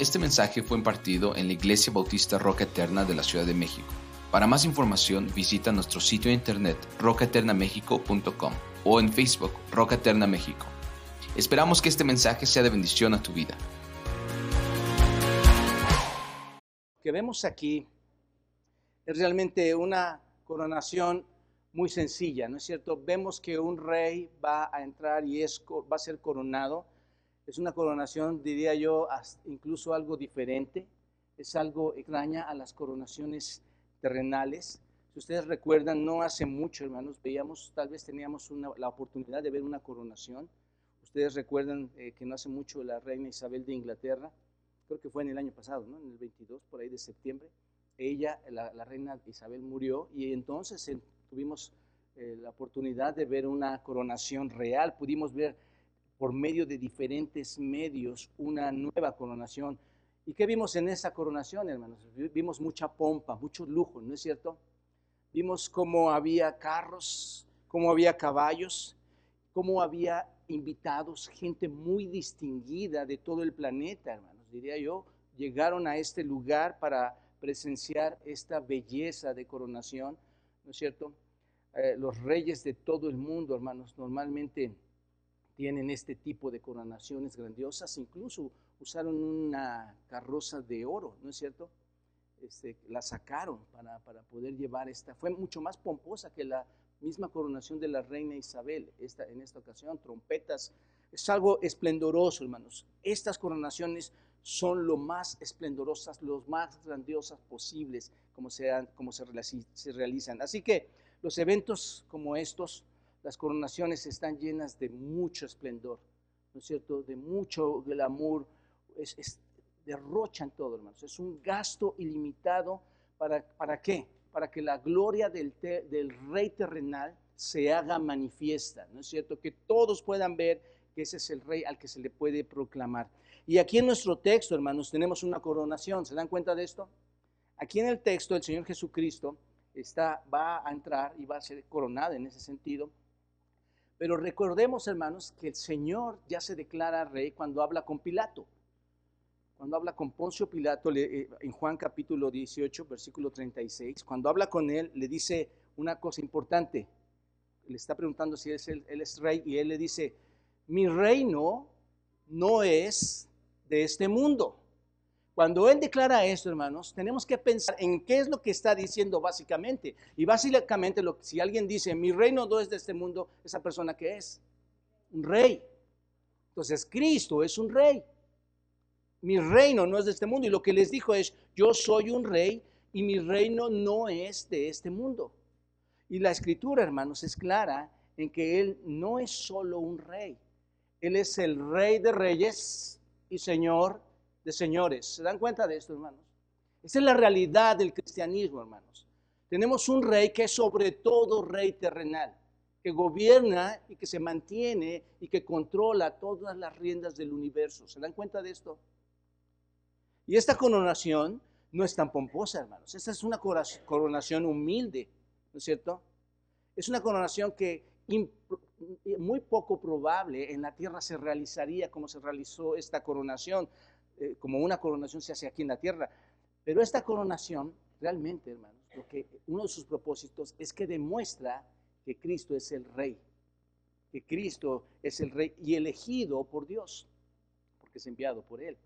Este mensaje fue impartido en la Iglesia Bautista Roca Eterna de la Ciudad de México. Para más información visita nuestro sitio de internet rocaeternamexico.com o en Facebook Roca Eterna México. Esperamos que este mensaje sea de bendición a tu vida. Lo que vemos aquí es realmente una coronación muy sencilla, ¿no es cierto? Vemos que un rey va a entrar y va a ser coronado es una coronación, diría yo, incluso algo diferente. Es algo extraña a las coronaciones terrenales. Si ustedes recuerdan, no hace mucho, hermanos, veíamos, tal vez teníamos la oportunidad de ver una coronación. Ustedes recuerdan eh, que no hace mucho la reina Isabel de Inglaterra, creo que fue en el año pasado, en el 22, por ahí de septiembre, ella, la, reina Isabel, murió y entonces eh, tuvimos eh, la oportunidad de ver una coronación real. Pudimos ver por medio de diferentes medios una nueva coronación. ¿Y qué vimos en esa coronación, hermanos? Vimos mucha pompa, mucho lujo, ¿no es cierto? Vimos cómo había carros, cómo había caballos, cómo había invitados, gente muy distinguida de todo el planeta, hermanos, diría yo, llegaron a este lugar para presenciar esta belleza de coronación, ¿no es cierto? Eh, los reyes de todo el mundo, hermanos, normalmente tienen este tipo de coronaciones grandiosas, incluso usaron una carroza de oro, ¿no es cierto? Este, la sacaron para, para, poder llevar esta, fue mucho más pomposa que la misma coronación de la reina Isabel esta, en esta ocasión, trompetas, es algo esplendoroso, hermanos. Estas coronaciones son lo más esplendorosas, los más grandiosas posibles como, sean, como se, se realizan. Así que los eventos como estos las coronaciones están llenas de mucho esplendor, ¿no es cierto? De mucho glamour, derrochan todo, hermanos. Es un gasto ilimitado. ¿Para, para qué? Para que la gloria del, del rey terrenal se haga manifiesta, ¿no es cierto? Que todos puedan ver que ese es el rey al que se le puede proclamar. Y aquí en nuestro texto, hermanos, tenemos una coronación. ¿Se dan cuenta de esto? Aquí en el texto el Señor Jesucristo está, va a entrar y va a ser coronado en ese sentido pero recordemos, hermanos, que el Señor ya se declara rey cuando habla con Pilato. Cuando habla con Poncio Pilato eh, en Juan capítulo 18, versículo 36, cuando habla con él, le dice una cosa importante. Le está preguntando si es él es rey y él le dice, mi reino no es de este mundo. Cuando Él declara esto, hermanos, tenemos que pensar en qué es lo que está diciendo básicamente. Y básicamente, lo, si alguien dice, mi reino no es de este mundo, esa persona que es un rey. Entonces, Cristo es un rey. Mi reino no es de este mundo. Y lo que les dijo es, yo soy un rey y mi reino no es de este mundo. Y la escritura, hermanos, es clara en que Él no es solo un rey. Él es el rey de reyes y señor de señores. ¿Se dan cuenta de esto, hermanos? Esa es la realidad del cristianismo, hermanos. Tenemos un rey que es sobre todo rey terrenal, que gobierna y que se mantiene y que controla todas las riendas del universo. ¿Se dan cuenta de esto? Y esta coronación no es tan pomposa, hermanos. Esta es una coronación humilde, ¿no es cierto? Es una coronación que muy poco probable en la tierra se realizaría como se realizó esta coronación. Eh, como una coronación se hace aquí en la tierra. Pero esta coronación, realmente, hermanos, lo que uno de sus propósitos es que demuestra que Cristo es el Rey, que Cristo es el Rey y elegido por Dios, porque es enviado por Él.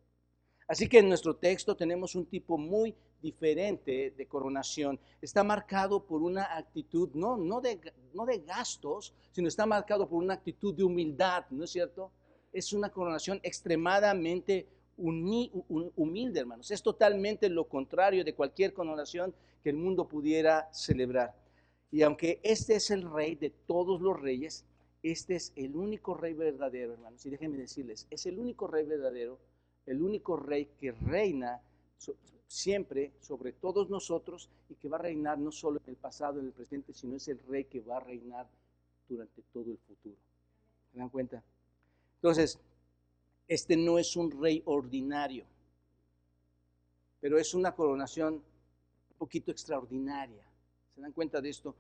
Así que en nuestro texto tenemos un tipo muy diferente de coronación. Está marcado por una actitud, no, no, de, no de gastos, sino está marcado por una actitud de humildad, ¿no es cierto? Es una coronación extremadamente humilde, hermanos. Es totalmente lo contrario de cualquier coronación que el mundo pudiera celebrar. Y aunque este es el rey de todos los reyes, este es el único rey verdadero, hermanos. Y déjenme decirles, es el único rey verdadero, el único rey que reina siempre sobre todos nosotros y que va a reinar no solo en el pasado, en el presente, sino es el rey que va a reinar durante todo el futuro. ¿Se dan cuenta? Entonces, este no es un rey ordinario, pero es una coronación un poquito extraordinaria. ¿Se dan cuenta de esto?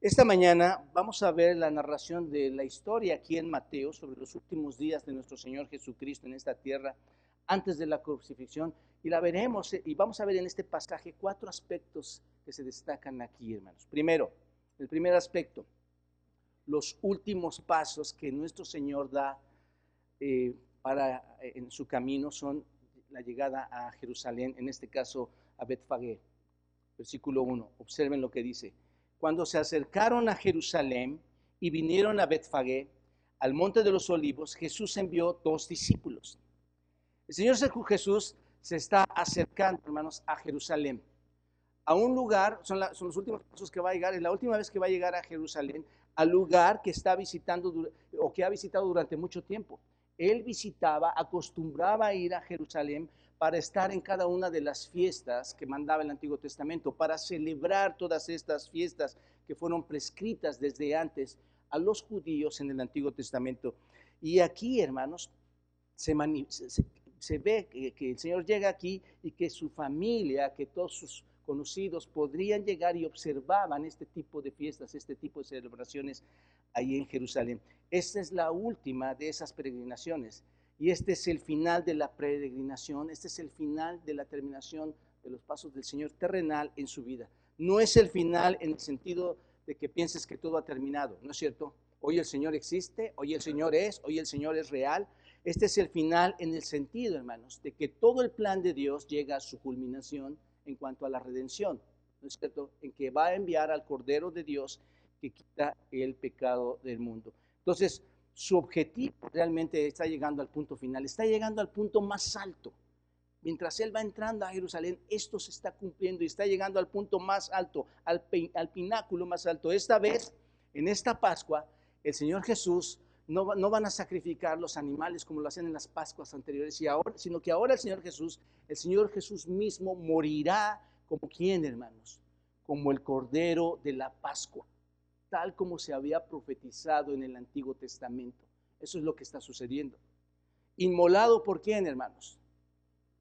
Esta mañana vamos a ver la narración de la historia aquí en Mateo sobre los últimos días de nuestro Señor Jesucristo en esta tierra antes de la crucifixión. Y la veremos, y vamos a ver en este pasaje cuatro aspectos que se destacan aquí, hermanos. Primero, el primer aspecto, los últimos pasos que nuestro Señor da eh, para, eh, en su camino son la llegada a Jerusalén, en este caso a Betfagé. Versículo 1, observen lo que dice. Cuando se acercaron a Jerusalén y vinieron a Betfagé, al monte de los olivos, Jesús envió dos discípulos. El Señor Jesús se está acercando, hermanos, a Jerusalén. A un lugar, son, son, los últimos pasos que va a llegar, es la última vez que va a llegar a Jerusalén, al lugar que está visitando o que ha visitado durante mucho tiempo. Él visitaba, acostumbraba a ir a Jerusalén para estar en cada una de las fiestas que mandaba el Antiguo Testamento, para celebrar todas estas fiestas que fueron prescritas desde antes a los judíos en el Antiguo Testamento. Y aquí, hermanos, se, ve que, el Señor llega aquí y que su familia, que todos sus conocidos podrían llegar y observaban este tipo de fiestas, este tipo de celebraciones ahí en Jerusalén. Esta es la última de esas peregrinaciones. Y este es el final de la peregrinación, este es el final de la terminación de los pasos del Señor terrenal en su vida. No es el final en el sentido de que pienses que todo ha terminado, ¿no es cierto? Hoy el Señor existe, hoy el Señor es, hoy el Señor es real. Este es el final en el sentido, hermanos, de que todo el plan de Dios llega a su culminación en cuanto a la redención, ¿no es cierto? En que va a enviar al Cordero de Dios que quita el pecado del mundo. Entonces, su objetivo realmente está llegando al punto final, está llegando al punto más alto mientras él va entrando a Jerusalén, esto se está cumpliendo y está llegando al punto más alto, al, pináculo más alto. Esta vez, en esta Pascua, el Señor Jesús no, no, van a sacrificar los animales como lo hacían en las Pascuas anteriores, y ahora, sino que ahora el Señor Jesús, el Señor Jesús mismo morirá como quien, hermanos, como el Cordero de la Pascua, tal como se había profetizado en el Antiguo Testamento. Eso es lo que está sucediendo. Inmolado por quién, hermanos?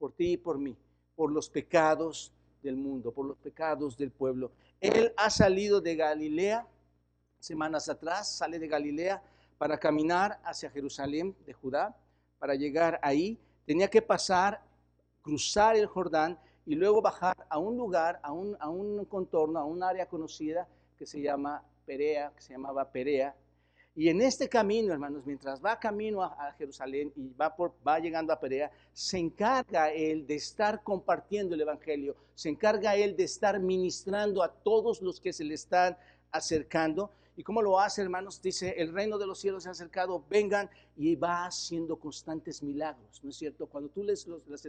por ti y por mí, por los pecados del mundo, por los pecados del pueblo. Él ha salido de Galilea, semanas atrás, sale de Galilea para caminar hacia Jerusalén de Judá, para llegar ahí. Tenía que pasar, cruzar el Jordán y luego bajar a un lugar, a un, a contorno, a un área conocida que se llama Perea, que se llamaba Perea, y en este camino, hermanos, mientras va camino a, Jerusalén y va, por, va llegando a Perea, se encarga él de estar compartiendo el Evangelio, se encarga él de estar ministrando a todos los que se le están acercando. ¿Y cómo lo hace, hermanos? Dice, el reino de los cielos se ha acercado, vengan, y va haciendo constantes milagros, ¿no es cierto? Cuando tú lees los, los,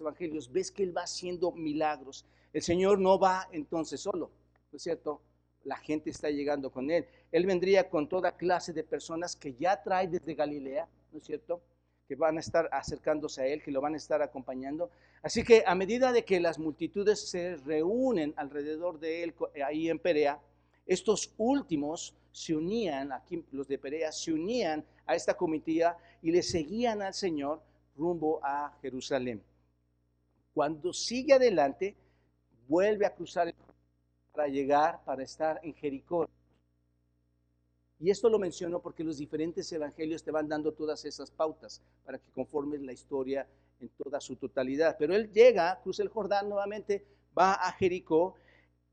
evangelios, ves que él va haciendo milagros. El Señor no va entonces solo, ¿no es cierto? la gente está llegando con él. Él vendría con toda clase de personas que ya trae desde Galilea, ¿no es cierto? Que van a estar acercándose a él, que lo van a estar acompañando. Así que a medida de que las multitudes se reúnen alrededor de él ahí en Perea, estos últimos se unían, aquí los de Perea, se unían a esta comitiva y le seguían al Señor rumbo a Jerusalén. Cuando sigue adelante, vuelve a cruzar el para llegar, para estar en Jericó. Y esto lo menciono porque los diferentes evangelios te van dando todas esas pautas para que conformes la historia en toda su totalidad. Pero él llega, cruza el Jordán nuevamente, va a Jericó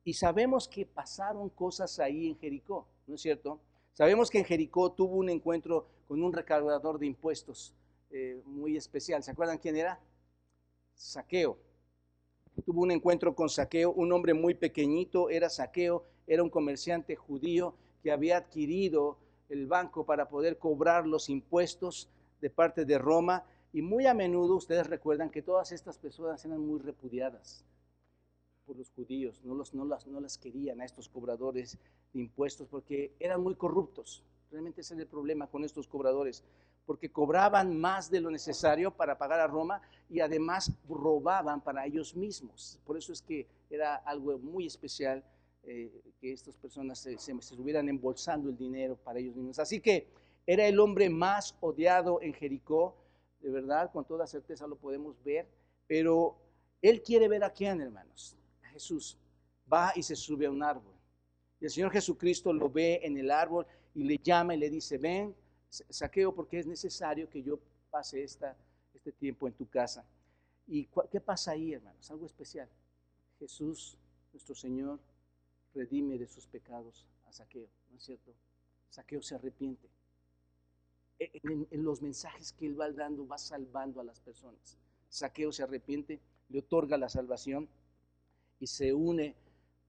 y sabemos que pasaron cosas ahí en Jericó, ¿no es cierto? Sabemos que en Jericó tuvo un encuentro con un recaudador de impuestos eh, muy especial. ¿Se acuerdan quién era? Saqueo tuvo un encuentro con Saqueo, un hombre muy pequeñito, era Saqueo, era un comerciante judío que había adquirido el banco para poder cobrar los impuestos de parte de Roma y muy a menudo ustedes recuerdan que todas estas personas eran muy repudiadas por los judíos, no, los, no, las, no las querían a estos cobradores de impuestos porque eran muy corruptos. Realmente ese es el problema con estos cobradores porque cobraban más de lo necesario para pagar a Roma y además robaban para ellos mismos. Por eso es que era algo muy especial eh, que estas personas se, se, estuvieran embolsando el dinero para ellos mismos. Así que era el hombre más odiado en Jericó, de verdad, con toda certeza lo podemos ver, pero él quiere ver a quién, hermanos, Jesús. Va y se sube a un árbol. Y el Señor Jesucristo lo ve en el árbol y le llama y le dice, ven, saqueo porque es necesario que yo pase esta, este tiempo en tu casa. ¿Y qué pasa ahí, hermanos? Algo especial. Jesús, nuestro Señor, redime de sus pecados a Saqueo, ¿no es cierto? Saqueo se arrepiente. E, en, los mensajes que él va dando, va salvando a las personas. Saqueo se arrepiente, le otorga la salvación y se une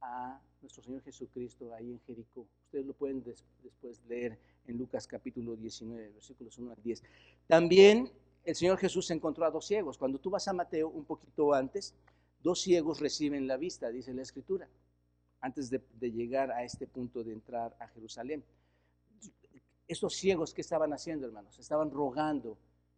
a nuestro Señor Jesucristo ahí en Jericó. Ustedes lo pueden después leer en Lucas capítulo 19, versículos 1 al 10. También el Señor Jesús encontró a dos ciegos. Cuando tú vas a Mateo un poquito antes, dos ciegos reciben la vista, dice la Escritura, antes de, llegar a este punto de entrar a Jerusalén. Estos ciegos, ¿qué estaban haciendo, hermanos? Estaban rogando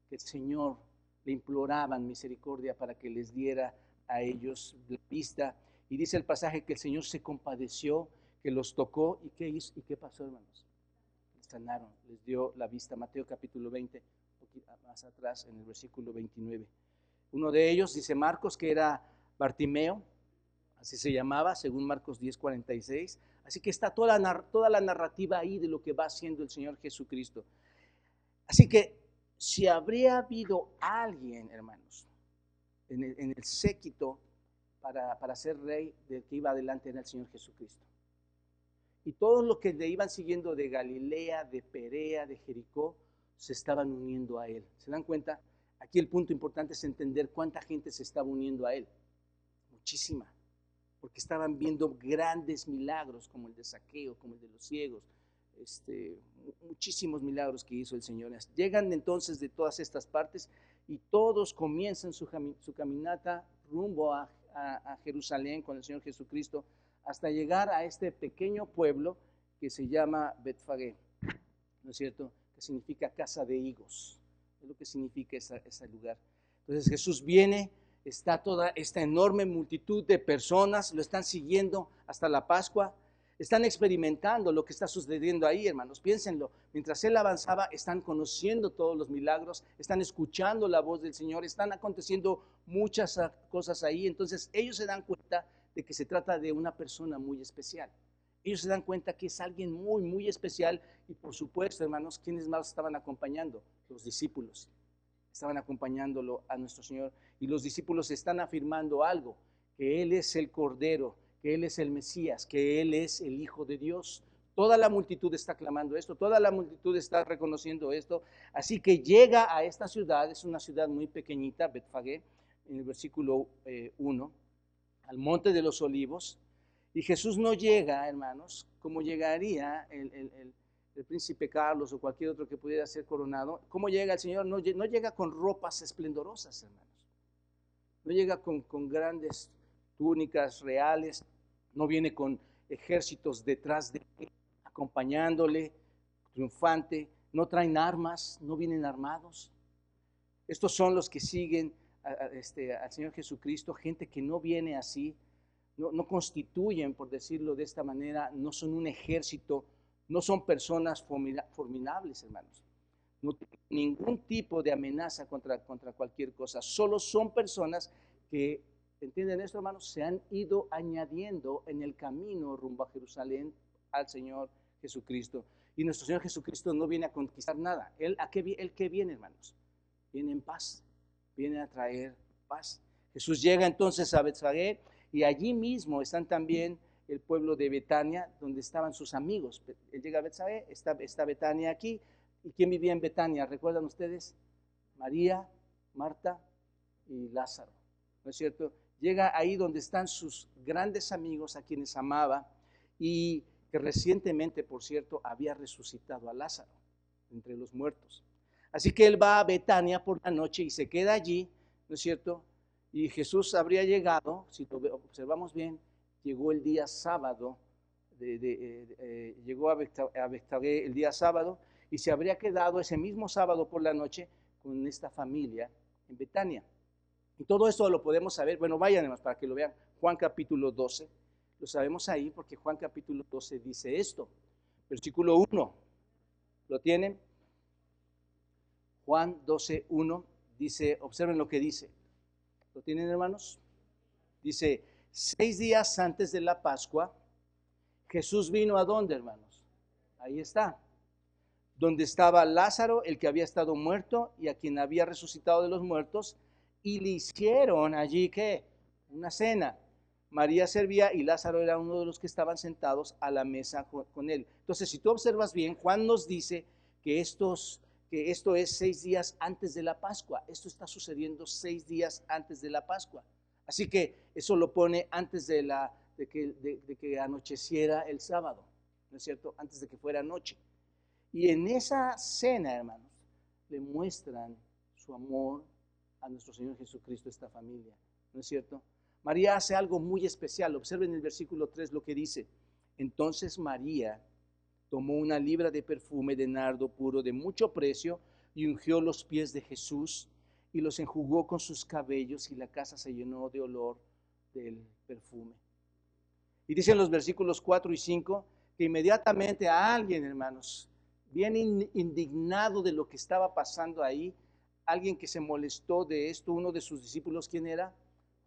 que el Señor le imploraban misericordia para que les diera a ellos la vista. Y dice el pasaje que el Señor se compadeció, que los tocó y qué hizo y qué pasó, hermanos. Les sanaron, les dio la vista. Mateo capítulo 20, más atrás en el versículo 29. Uno de ellos dice Marcos que era Bartimeo, así se llamaba, según Marcos 10, 46. Así que está toda la, toda la narrativa ahí de lo que va haciendo el Señor Jesucristo. Así que si habría habido alguien, hermanos, en el, séquito para, para, ser rey del que iba adelante era el Señor Jesucristo. Y todos los que le iban siguiendo de Galilea, de Perea, de Jericó, se estaban uniendo a él. ¿Se dan cuenta? Aquí el punto importante es entender cuánta gente se estaba uniendo a él. Muchísima. Porque estaban viendo grandes milagros como el de saqueo, como el de los ciegos. Este, muchísimos milagros que hizo el Señor. Llegan entonces de todas estas partes y todos comienzan su, caminata rumbo a, Jerusalén con el Señor Jesucristo hasta llegar a este pequeño pueblo que se llama Betfagé. ¿No es cierto? que significa casa de higos. Es lo que significa ese lugar. Entonces Jesús viene, está toda esta enorme multitud de personas, lo están siguiendo hasta la Pascua, están experimentando lo que está sucediendo ahí, hermanos. Piénsenlo, mientras Él avanzaba, están conociendo todos los milagros, están escuchando la voz del Señor, están aconteciendo muchas cosas ahí. Entonces ellos se dan cuenta de que se trata de una persona muy especial ellos se dan cuenta que es alguien muy, muy especial y por supuesto, hermanos, ¿quiénes más estaban acompañando? Los discípulos. Estaban acompañándolo a nuestro Señor y los discípulos están afirmando algo, que Él es el Cordero, que Él es el Mesías, que Él es el Hijo de Dios. Toda la multitud está clamando esto, toda la multitud está reconociendo esto. Así que llega a esta ciudad, es una ciudad muy pequeñita, Betfagé, en el versículo 1, eh, al monte de los olivos, y Jesús no llega, hermanos, como llegaría el, príncipe Carlos o cualquier otro que pudiera ser coronado. ¿Cómo llega el Señor? No, llega con ropas esplendorosas, hermanos. No llega con grandes túnicas reales. No viene con ejércitos detrás de él, acompañándole, triunfante. No traen armas, no vienen armados. Estos son los que siguen este, al Señor Jesucristo, gente que no viene así, no, constituyen, por decirlo de esta manera, no son un ejército, no son personas formidables, hermanos. No tienen ningún tipo de amenaza contra, contra cualquier cosa. Solo son personas que, ¿entienden esto, hermanos? Se han ido añadiendo en el camino rumbo a Jerusalén al Señor Jesucristo. Y nuestro Señor Jesucristo no viene a conquistar nada. ¿Él a qué, viene, hermanos? Viene en paz. Viene a traer paz. Jesús llega entonces a Bethsaida y allí mismo están también el pueblo de Betania, donde estaban sus amigos. Él llega a Betsabe, está, está Betania aquí. ¿Y quién vivía en Betania? ¿Recuerdan ustedes? María, Marta y Lázaro. ¿No es cierto? Llega ahí donde están sus grandes amigos a quienes amaba y que recientemente, por cierto, había resucitado a Lázaro entre los muertos. Así que él va a Betania por la noche y se queda allí, ¿no es cierto? Y Jesús habría llegado, si observamos bien, llegó el día sábado, eh, eh, llegó a Betfagé el día sábado y se habría quedado ese mismo sábado por la noche con esta familia en Betania. Y todo esto lo podemos saber, bueno, vayan para que lo vean, Juan capítulo 12, lo sabemos ahí porque Juan capítulo 12 dice esto, versículo 1, ¿lo tienen? Juan 12, 1 dice, observen lo que dice. ¿Lo tienen, hermanos? Dice, seis días antes de la Pascua, Jesús vino a dónde, hermanos? Ahí está. donde estaba Lázaro, el que había estado muerto y a quien había resucitado de los muertos, y le hicieron allí que una cena. María servía y Lázaro era uno de los que estaban sentados a la mesa con él. Entonces, si tú observas bien, Juan nos dice que, estos, que esto es seis días antes de la Pascua. Esto está sucediendo seis días antes de la Pascua. Así que eso lo pone antes de, la, de, que, de que anocheciera el sábado, ¿no es cierto? Antes de que fuera noche. Y en esa cena, hermanos, le muestran su amor a nuestro Señor Jesucristo, esta familia. ¿No es cierto? María hace algo muy especial. Observen el versículo 3 lo que dice. Entonces María tomó una libra de perfume de nardo puro de mucho precio y ungió los pies de Jesús y los enjugó con sus cabellos y la casa se llenó de olor del perfume. Y dicen los versículos 4 y 5 que inmediatamente a alguien, hermanos, bien indignado de lo que estaba pasando ahí, alguien que se molestó de esto, uno de sus discípulos, ¿quién era?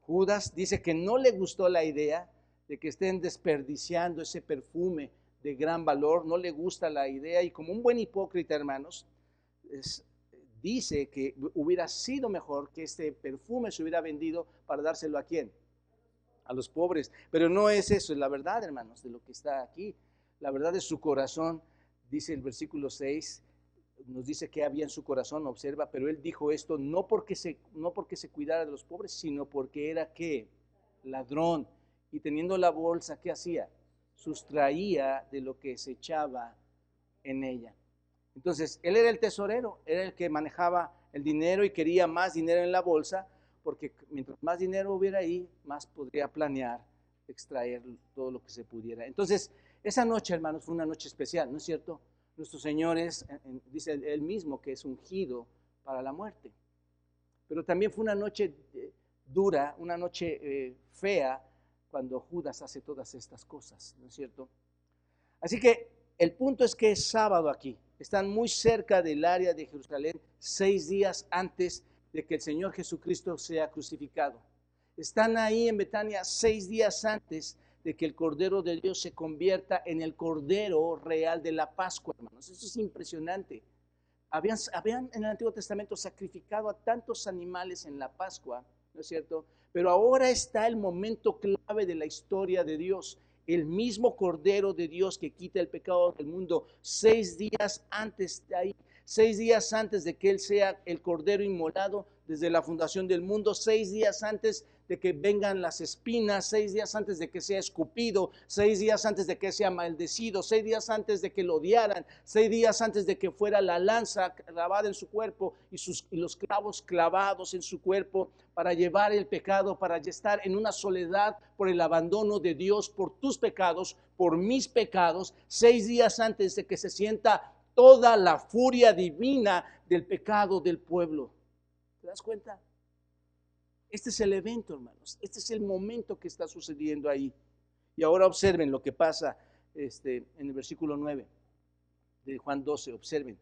Judas, dice que no le gustó la idea de que estén desperdiciando ese perfume de gran valor, no le gusta la idea y como un buen hipócrita, hermanos, dice que hubiera sido mejor que este perfume se hubiera vendido para dárselo a quién? A los pobres. Pero no es eso, es la verdad, hermanos, de lo que está aquí. La verdad es su corazón dice el versículo 6, nos dice que había en su corazón, observa, pero él dijo esto no porque se, no porque se cuidara de los pobres, sino porque era que ladrón. Y teniendo la bolsa, ¿qué hacía? Sustraía de lo que se echaba en ella. Entonces, él era el tesorero, era el que manejaba el dinero y quería más dinero en la bolsa, porque mientras más dinero hubiera ahí, más podría planear extraer todo lo que se pudiera. Entonces, esa noche, hermanos, fue una noche especial, ¿no es cierto? Nuestro Señor es, dice él mismo, que es ungido para la muerte. Pero también fue una noche eh, dura, una noche eh, fea, cuando Judas hace todas estas cosas, ¿no es cierto? Así que el punto es que es sábado aquí. Están muy cerca del área de Jerusalén, seis días antes de que el Señor Jesucristo sea crucificado. Están ahí en Betania seis días antes de que el Cordero de Dios se convierta en el Cordero real de la Pascua, hermanos. Eso es impresionante. Habían, en el Antiguo Testamento sacrificado a tantos animales en la Pascua, ¿no es cierto? Pero ahora está el momento clave de la historia de Dios. El mismo Cordero de Dios que quita el pecado del mundo, seis días antes de que Él sea el Cordero inmolado desde la fundación del mundo, seis días antes de que vengan las espinas, seis días antes de que sea escupido, seis días antes de que sea maldecido, seis días antes de que lo odiaran, seis días antes de que fuera la lanza clavada en su cuerpo y, sus, los clavos clavados en su cuerpo para llevar el pecado, para estar en una soledad por el abandono de Dios, por tus pecados, por mis pecados, seis días antes de que se sienta toda la furia divina del pecado del pueblo. ¿Te das cuenta? Este es el evento, hermanos. Este es el momento que está sucediendo ahí. Y ahora observen lo que pasa este, en el versículo 9 de Juan 12. Observen.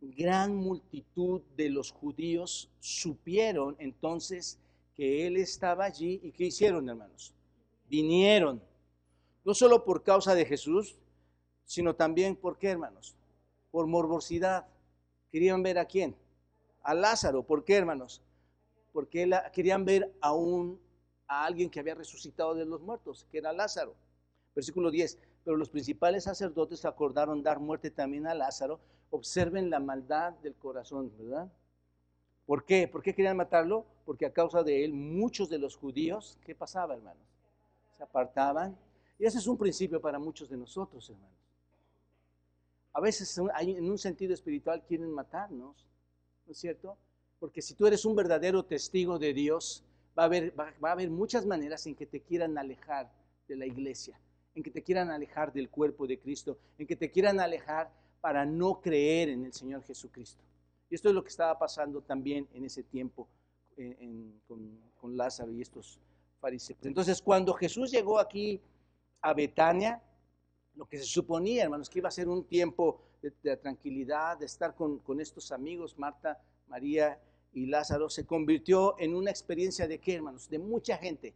Gran multitud de los judíos supieron entonces que él estaba allí. ¿Y qué hicieron, hermanos? Vinieron. No solo por causa de Jesús, sino también por qué, hermanos? Por morbosidad. Querían ver a quién? A Lázaro. ¿Por qué, hermanos? porque querían ver a, a alguien que había resucitado de los muertos, que era Lázaro. Versículo 10, pero los principales sacerdotes acordaron dar muerte también a Lázaro. Observen la maldad del corazón, ¿verdad? ¿Por qué? ¿Por qué querían matarlo? Porque a causa de él muchos de los judíos, ¿qué pasaba, hermanos? Se apartaban. Y ese es un principio para muchos de nosotros, hermanos. A veces en un sentido espiritual quieren matarnos, ¿no es cierto? Porque si tú eres un verdadero testigo de Dios, va a, haber, muchas maneras en que te quieran alejar de la iglesia, en que te quieran alejar del cuerpo de Cristo, en que te quieran alejar para no creer en el Señor Jesucristo. Y esto es lo que estaba pasando también en ese tiempo con, con, Lázaro y estos fariseos. Entonces, cuando Jesús llegó aquí a Betania, lo que se suponía, hermanos, que iba a ser un tiempo de, tranquilidad, de estar con, con estos amigos, Marta, María y Lázaro se convirtió en una experiencia de qué, hermanos? De mucha gente.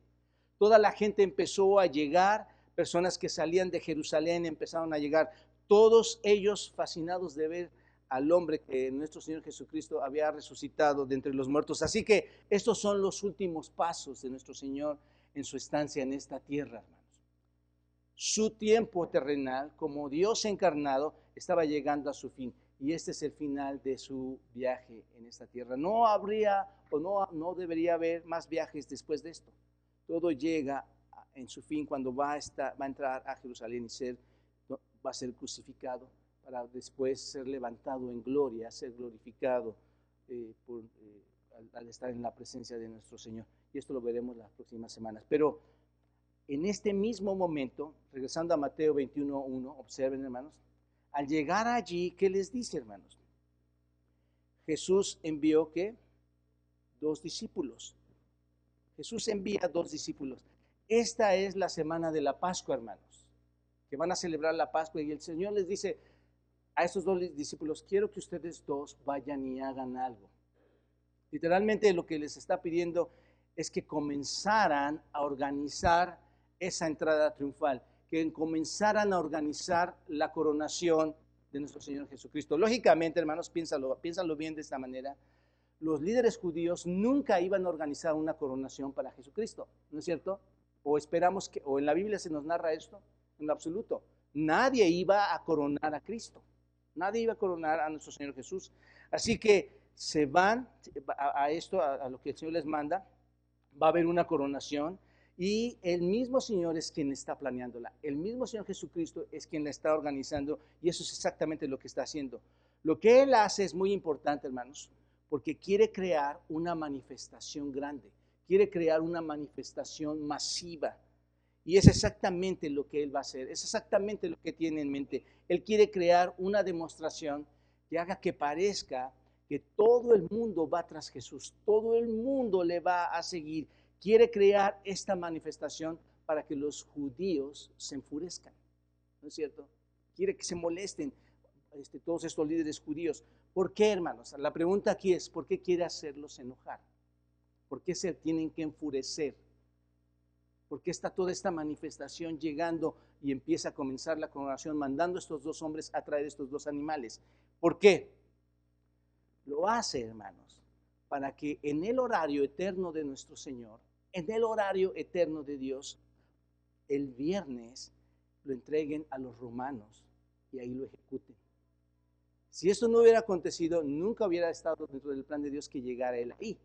Toda la gente empezó a llegar, personas que salían de Jerusalén empezaron a llegar. todos ellos fascinados de ver al hombre que nuestro Señor Jesucristo había resucitado de entre los muertos. Así que estos son los últimos pasos de nuestro Señor en su estancia en esta tierra, hermanos. Su tiempo terrenal, como Dios encarnado, estaba llegando a su fin. Y este es el final de su viaje en esta tierra. No habría o no, no debería haber más viajes después de esto. Todo llega en su fin cuando va a, estar, va a entrar a Jerusalén y ser, va a ser crucificado para después ser levantado en gloria, ser glorificado eh, por, eh, al, estar en la presencia de nuestro Señor. Y esto lo veremos las próximas semanas. Pero en este mismo momento, regresando a Mateo 21.1, observen hermanos, al llegar allí, ¿qué les dice hermanos? Jesús envió que dos discípulos. Jesús envía dos discípulos. Esta es la semana de la Pascua, hermanos, que van a celebrar la Pascua y el Señor les dice, a esos dos discípulos, quiero que ustedes dos vayan y hagan algo. Literalmente lo que les está pidiendo es que comenzaran a organizar esa entrada triunfal, que comenzaran a organizar la coronación de nuestro Señor Jesucristo. Lógicamente, hermanos, piénsalo, piénsalo bien de esta manera. Los líderes judíos nunca iban a organizar una coronación para Jesucristo, ¿no es cierto? O esperamos que, o en la Biblia se nos narra esto, en lo absoluto. Nadie iba a coronar a Cristo. Nadie iba a coronar a nuestro Señor Jesús. Así que se van a, esto, a, lo que el Señor les manda. Va a haber una coronación y el mismo Señor es quien está planeándola. El mismo Señor Jesucristo es quien la está organizando y eso es exactamente lo que está haciendo. Lo que Él hace es muy importante, hermanos, porque quiere crear una manifestación grande, quiere crear una manifestación masiva. Y es exactamente lo que Él va a hacer, es exactamente lo que tiene en mente. Él quiere crear una demostración que haga que parezca que todo el mundo va tras Jesús, todo el mundo le va a seguir. Quiere crear esta manifestación para que los judíos se enfurezcan, ¿no es cierto? Quiere que se molesten este, todos estos líderes judíos. ¿Por qué, hermanos? La pregunta aquí es, ¿por qué quiere hacerlos enojar? ¿Por qué se tienen que enfurecer? porque está toda esta manifestación llegando y empieza a comenzar la coronación, mandando a estos dos hombres a traer estos dos animales. ¿Por qué? Lo hace, hermanos, para que en el horario eterno de nuestro Señor, en el horario eterno de Dios, el viernes lo entreguen a los romanos y ahí lo ejecuten. Si esto no hubiera acontecido, nunca hubiera estado dentro del plan de Dios que llegara él ahí.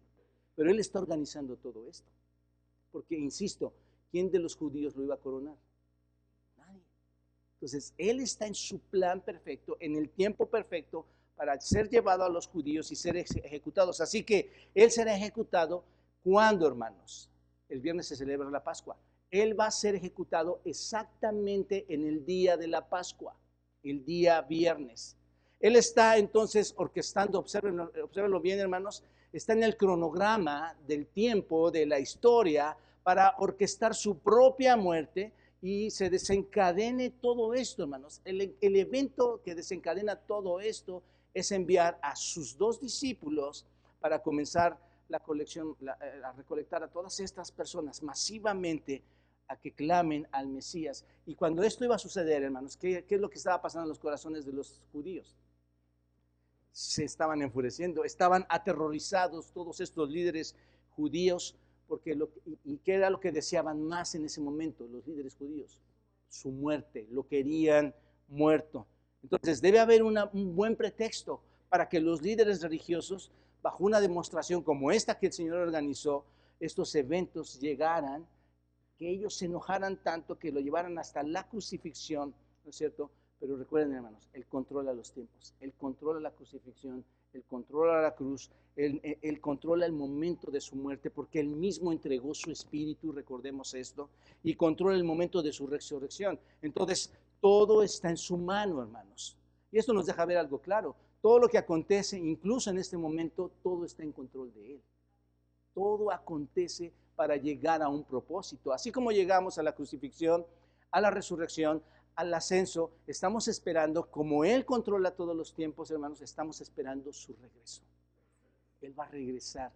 Pero él está organizando todo esto. Porque, insisto, ¿quién de los judíos lo iba a coronar? Nadie. Entonces, Él está en su plan perfecto, en el tiempo perfecto, para ser llevado a los judíos y ser ejecutados. Así que Él será ejecutado cuando, hermanos, el viernes se celebra la Pascua. Él va a ser ejecutado exactamente en el día de la Pascua, el día viernes. Él está entonces orquestando, observenlo, observenlo bien hermanos, está en el cronograma del tiempo, de la historia, para orquestar su propia muerte y se desencadene todo esto, hermanos. El, evento que desencadena todo esto es enviar a sus dos discípulos para comenzar la colección, eh, a recolectar a todas estas personas masivamente a que clamen al Mesías. Y cuando esto iba a suceder, hermanos, ¿qué, ¿qué, es lo que estaba pasando en los corazones de los judíos? Se estaban enfureciendo, estaban aterrorizados todos estos líderes judíos porque lo, y, qué era lo que deseaban más en ese momento los líderes judíos? Su muerte, lo querían muerto. Entonces debe haber un buen pretexto para que los líderes religiosos, bajo una demostración como esta que el Señor organizó, estos eventos llegaran, que ellos se enojaran tanto que lo llevaran hasta la crucifixión, ¿no es cierto? Pero recuerden, hermanos, Él controla los tiempos, Él controla la crucifixión, Él controla la cruz, él, controla el momento de su muerte porque Él mismo entregó su espíritu, recordemos esto, y controla el momento de su resurrección. Entonces, todo está en su mano, hermanos. Y esto nos deja ver algo claro. Todo lo que acontece, incluso en este momento, todo está en control de Él. Todo acontece para llegar a un propósito. Así como llegamos a la crucifixión, a la resurrección, al ascenso, estamos esperando, como Él controla todos los tiempos, hermanos, estamos esperando su regreso. Él va a regresar.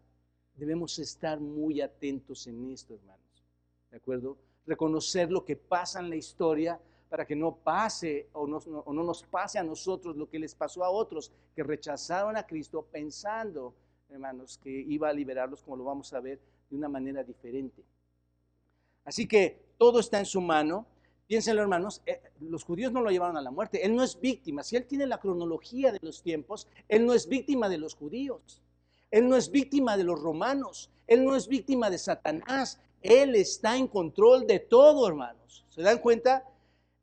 Debemos estar muy atentos en esto, hermanos. ¿De acuerdo? Reconocer lo que pasa en la historia para que no pase o no, nos pase a nosotros lo que les pasó a otros que rechazaron a Cristo pensando, hermanos, que iba a liberarlos, como lo vamos a ver, de una manera diferente. Así que todo está en su mano. Piénsenlo, hermanos, eh, los judíos no lo llevaron a la muerte. Él no es víctima. Si él tiene la cronología de los tiempos, él no es víctima de los judíos. Él no es víctima de los romanos. Él no es víctima de Satanás. Él está en control de todo, hermanos. ¿Se dan cuenta?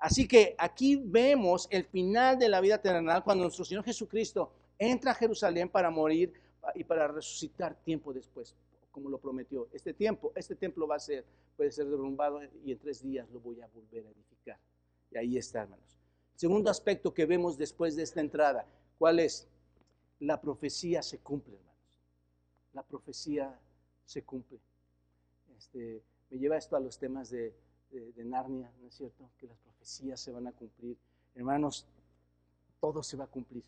Así que aquí vemos el final de la vida terrenal cuando nuestro Señor Jesucristo entra a Jerusalén para morir y para resucitar tiempo después, como lo prometió. Este tiempo, este templo va a ser, puede ser derrumbado y en tres días lo voy a volver a edificar. Y ahí está, hermanos. Segundo aspecto que vemos después de esta entrada, ¿cuál es? La profecía se cumple, hermanos. La profecía se cumple. Este, me lleva esto a los temas de, Narnia, ¿no es cierto? Profecías se van a cumplir. Hermanos, todo se va a cumplir.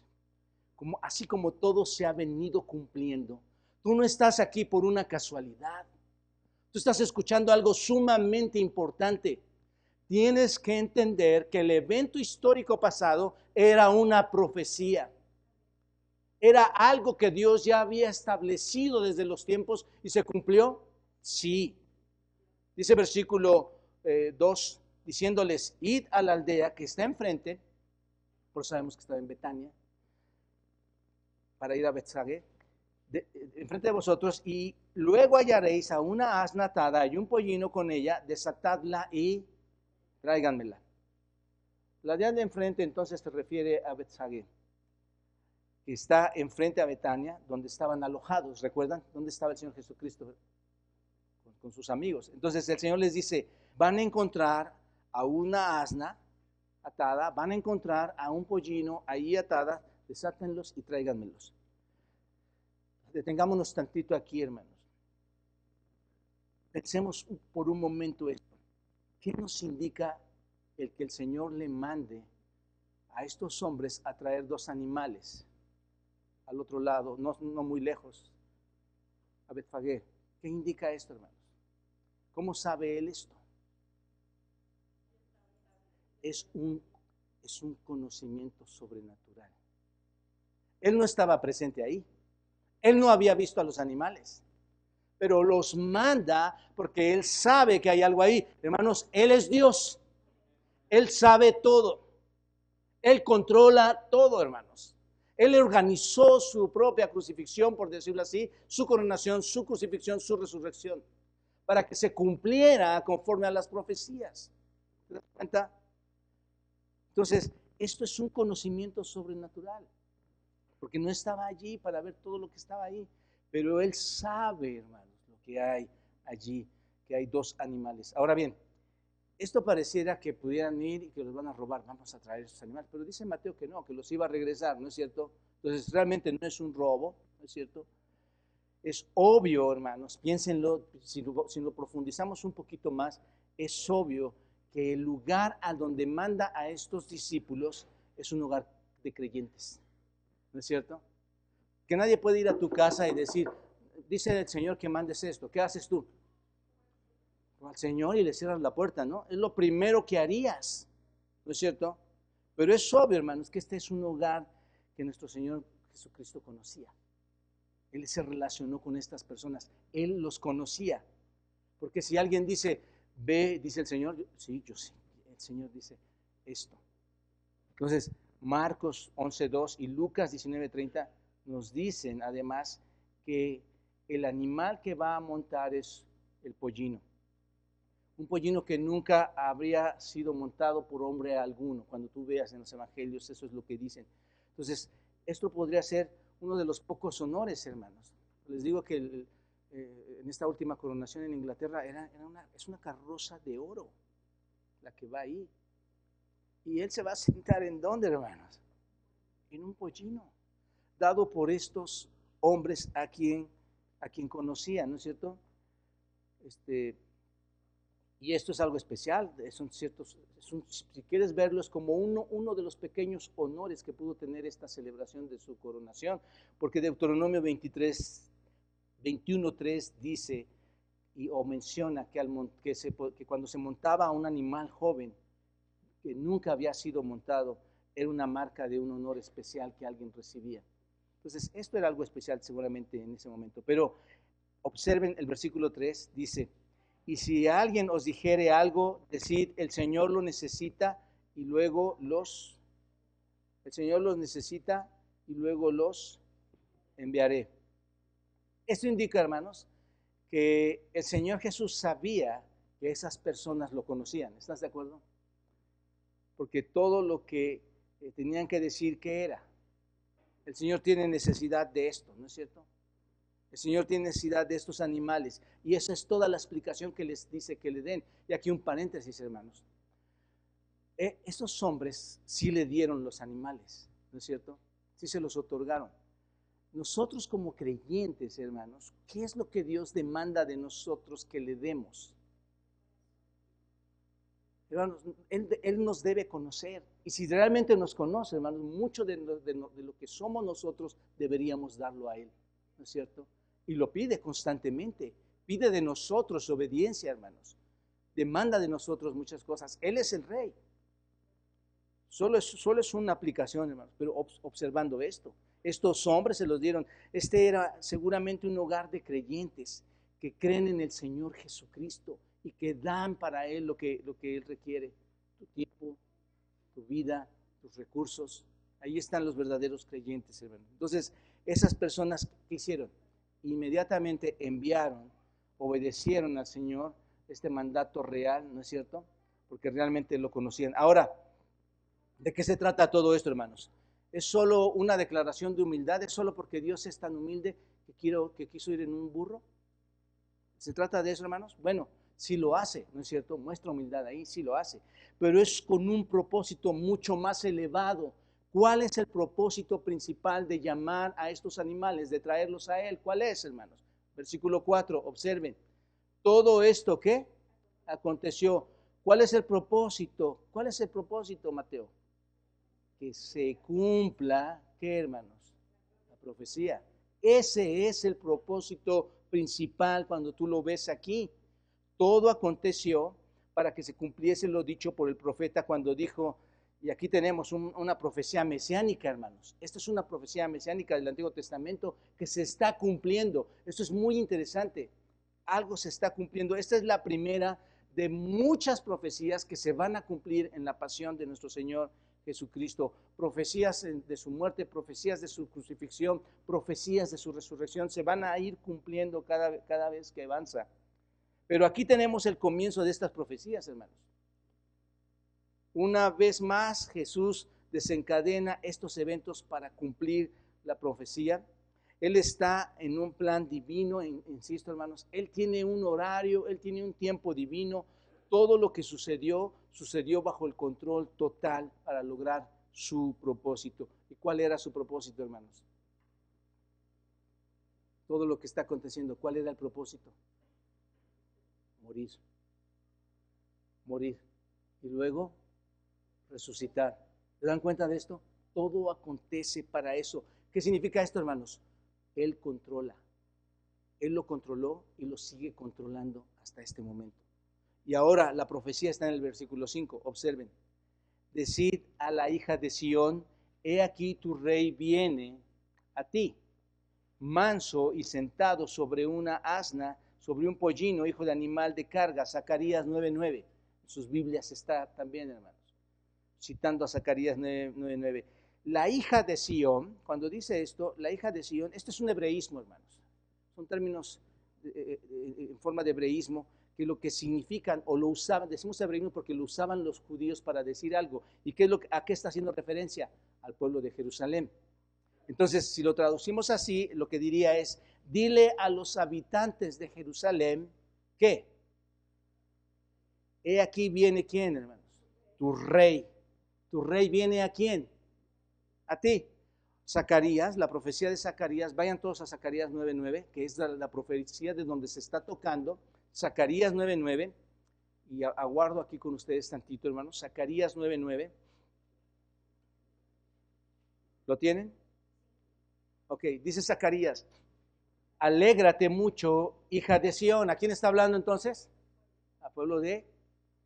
Como, así como todo se ha venido cumpliendo. Tú no estás aquí por una casualidad. Tú estás escuchando algo sumamente importante. Tienes que entender que el evento histórico pasado era una profecía. Era algo que Dios ya había establecido desde los tiempos y se cumplió. Sí. Dice versículo 2, eh, diciéndoles, id a la aldea que está enfrente, por sabemos que estaba en Betania, para ir a Bethsage, enfrente de vosotros, y luego hallaréis a una asna atada y un pollino con ella, desatadla y tráiganmela. La aldea de enfrente entonces se refiere a Bethsage, que está enfrente a Betania, donde estaban alojados, ¿recuerdan? ¿Dónde estaba el Señor Jesucristo? con sus amigos. Entonces el Señor les dice, van a encontrar a una asna atada, van a encontrar a un pollino ahí atada, desátenlos y tráiganmelos. Detengámonos tantito aquí, hermanos. Pensemos por un momento esto. ¿Qué nos indica el que el Señor le mande a estos hombres a traer dos animales al otro lado, no, muy lejos, a Betfagé? ¿Qué indica esto, hermanos? ¿Cómo sabe él esto? Es un, es un conocimiento sobrenatural. Él no estaba presente ahí. Él no había visto a los animales. Pero los manda porque él sabe que hay algo ahí. Hermanos, él es Dios. Él sabe todo. Él controla todo, hermanos. Él organizó su propia crucifixión, por decirlo así, su coronación, su crucifixión, su resurrección para que se cumpliera conforme a las profecías. ¿Te das cuenta? Entonces, esto es un conocimiento sobrenatural, porque no estaba allí para ver todo lo que estaba ahí, pero él sabe, hermanos, lo que hay allí, que hay dos animales. Ahora bien, esto pareciera que pudieran ir y que los van a robar, vamos a traer esos animales, pero dice Mateo que no, que los iba a regresar, ¿no es cierto? Entonces, realmente no es un robo, ¿no es cierto? Es obvio, hermanos, piénsenlo, si lo, profundizamos un poquito más, es obvio que el lugar a donde manda a estos discípulos es un lugar de creyentes. ¿No es cierto? Que nadie puede ir a tu casa y decir, dice el Señor que mandes esto, ¿qué haces tú? Al Señor y le cierras la puerta, ¿no? Es lo primero que harías, ¿no es cierto? Pero es obvio, hermanos, que este es un lugar que nuestro Señor Jesucristo conocía. Él se relacionó con estas personas. Él los conocía. Porque si alguien dice, ve, dice el Señor, sí, yo sí. El Señor dice esto. Entonces, Marcos 11.2 y Lucas 19.30 nos dicen además que el animal que va a montar es el pollino. Un pollino que nunca habría sido montado por hombre alguno. Cuando tú veas en los evangelios, eso es lo que dicen. Entonces, esto podría ser uno de los pocos honores, hermanos. Les digo que eh, en esta última coronación en Inglaterra era, una, es una carroza de oro la que va ahí. Y él se va a sentar en dónde, hermanos? En un pollino, dado por estos hombres a quien, a quien conocía, ¿no es cierto? Este, y esto es algo especial, son ciertos, si quieres verlo, es como uno, uno de los pequeños honores que pudo tener esta celebración de su coronación, porque Deuteronomio 23, 21.3 dice y, o menciona que, se, que cuando se montaba un animal joven, que nunca había sido montado, era una marca de un honor especial que alguien recibía. Entonces, esto era algo especial seguramente en ese momento. Pero observen el versículo 3, dice, y si alguien os dijere algo, decid, el Señor lo necesita y luego los, el Señor los necesita y luego los enviaré. Esto indica, hermanos, que el Señor Jesús sabía que esas personas lo conocían. ¿Estás de acuerdo? Porque todo lo que eh, tenían que decir que era. El Señor tiene necesidad de esto, ¿no es cierto? El Señor tiene necesidad de estos animales. Y esa es toda la explicación que les dice que le den. Y aquí un paréntesis, hermanos. Eh, estos hombres sí le dieron los animales, ¿no es cierto? Sí se los otorgaron. Nosotros como creyentes, hermanos, ¿qué es lo que Dios demanda de nosotros que le demos? Hermanos, Él, nos debe conocer. Y si realmente nos conoce, hermanos, mucho de, de lo que somos nosotros deberíamos darlo a Él. ¿No es cierto? Y lo pide constantemente. Pide de nosotros obediencia, hermanos. Demanda de nosotros muchas cosas. Él es el rey. Solo es, solo es una aplicación, hermanos, pero observando esto. Estos hombres se los dieron. Este era seguramente un hogar de creyentes que creen en el Señor Jesucristo y que dan para Él lo que, lo que Él requiere. Tu tiempo, tu vida, tus recursos. Ahí están los verdaderos creyentes, hermanos. Entonces, esas personas, ¿qué hicieron? Inmediatamente enviaron, obedecieron al Señor este mandato real, ¿no es cierto? Porque realmente lo conocían. Ahora, ¿De qué se trata todo esto, hermanos? ¿Es solo una declaración de humildad? ¿Es solo porque Dios es tan humilde que, quiero, que quiso ir en un burro? ¿Se trata de eso, hermanos? Bueno, sí lo hace, ¿no es cierto? Muestra humildad ahí, sí lo hace. Pero es con un propósito mucho más elevado. ¿Cuál es el propósito principal de llamar a estos animales, de traerlos a Él? ¿Cuál es, hermanos? Versículo 4, observen. Todo esto que aconteció. ¿Cuál es el propósito? ¿Cuál es el propósito, Mateo? Que se cumpla, ¿qué hermanos? La profecía. Ese es el propósito principal cuando tú lo ves aquí. Todo aconteció para que se cumpliese lo dicho por el profeta cuando dijo, y aquí tenemos una profecía mesiánica, hermanos. Esta es una profecía mesiánica del Antiguo Testamento que se está cumpliendo. Esto es muy interesante. Algo se está cumpliendo. Esta es la primera de muchas profecías que se van a cumplir en la pasión de nuestro Señor Jesucristo, profecías de su muerte, profecías de su crucifixión, profecías de su resurrección, se van a ir cumpliendo cada, cada vez que avanza. Pero aquí tenemos el comienzo de estas profecías, hermanos. Una vez más, Jesús desencadena estos eventos para cumplir la profecía. Él está en un plan divino, insisto hermanos, Él tiene un horario, Él tiene un tiempo divino todo lo que sucedió, sucedió bajo el control total para lograr su propósito. ¿Y cuál era su propósito, hermanos? Todo lo que está aconteciendo, ¿cuál era el propósito? Morir. Morir. Y luego resucitar. ¿Se dan cuenta de esto? Todo acontece para eso. ¿Qué significa esto, hermanos? Él controla. Él lo controló y lo sigue controlando hasta este momento. Y ahora la profecía está en el versículo 5. Observen. Decid a la hija de Sión, he aquí tu rey viene a ti, manso y sentado sobre una asna, sobre un pollino, hijo de animal de carga. Zacarías 9:9. En sus Biblias está también, hermanos. Citando a Zacarías 9:9. La hija de Sión, cuando dice esto, la hija de Sión, esto es un hebreísmo, hermanos. Son términos eh, eh, eh, en forma de hebreísmo que lo que significan o lo usaban, decimos hebraísmo porque lo usaban los judíos para decir algo. ¿Y qué es lo, a qué está haciendo referencia? Al pueblo de Jerusalén. Entonces, si lo traducimos así, lo que diría es, dile a los habitantes de Jerusalén que, he aquí viene quién, hermanos, tu rey. Tu rey viene a quién? A ti. Zacarías, la profecía de Zacarías, vayan todos a Zacarías 9.9, que es la profecía de donde se está tocando. Zacarías 9:9, y aguardo aquí con ustedes tantito, hermanos. Zacarías 9:9. ¿Lo tienen? Ok, dice Zacarías, alégrate mucho, hija de Sión. ¿A quién está hablando entonces? Al pueblo de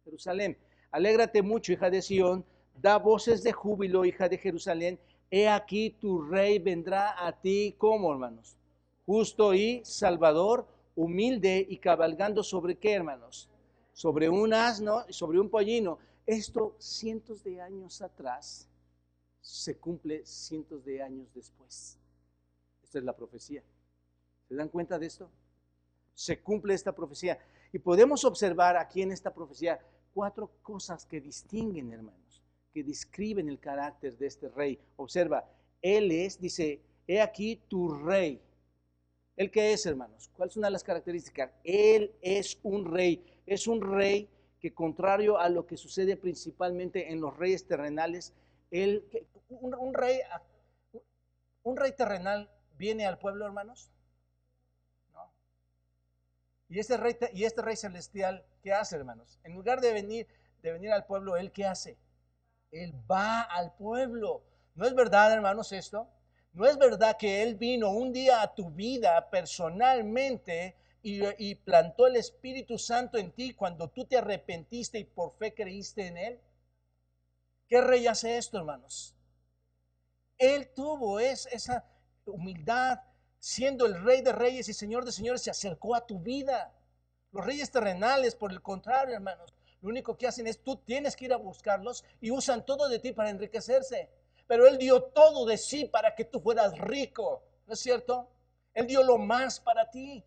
Jerusalén. Alégrate mucho, hija de Sión, da voces de júbilo, hija de Jerusalén. He aquí tu rey vendrá a ti como, hermanos, justo y salvador, humilde y cabalgando sobre qué, hermanos? Sobre un asno y sobre un pollino. Esto cientos de años atrás se cumple cientos de años después. Esta es la profecía. ¿Se dan cuenta de esto? Se cumple esta profecía. Y podemos observar aquí en esta profecía cuatro cosas que distinguen, hermanos, que describen el carácter de este rey. Observa, él es, dice, he aquí tu rey. ¿El qué es, hermanos? ¿Cuáles son las características? Él es un rey. Es un rey que contrario a lo que sucede principalmente en los reyes terrenales, él, un, rey, un rey terrenal viene al pueblo, hermanos. No. Y este rey, y este rey celestial, ¿qué hace, hermanos? En lugar de venir, de venir al pueblo, él qué hace? Él va al pueblo. ¿No es verdad, hermanos, esto? ¿No es verdad que Él vino un día a tu vida personalmente y, plantó el Espíritu Santo en ti cuando tú te arrepentiste y por fe creíste en Él? ¿Qué rey hace esto, hermanos? Él tuvo esa humildad, siendo el rey de reyes y señor de señores, se acercó a tu vida. Los reyes terrenales, por el contrario, hermanos, lo único que hacen es tú tienes que ir a buscarlos y usan todo de ti para enriquecerse pero Él dio todo de sí para que tú fueras rico, ¿no es cierto? Él dio lo más para ti.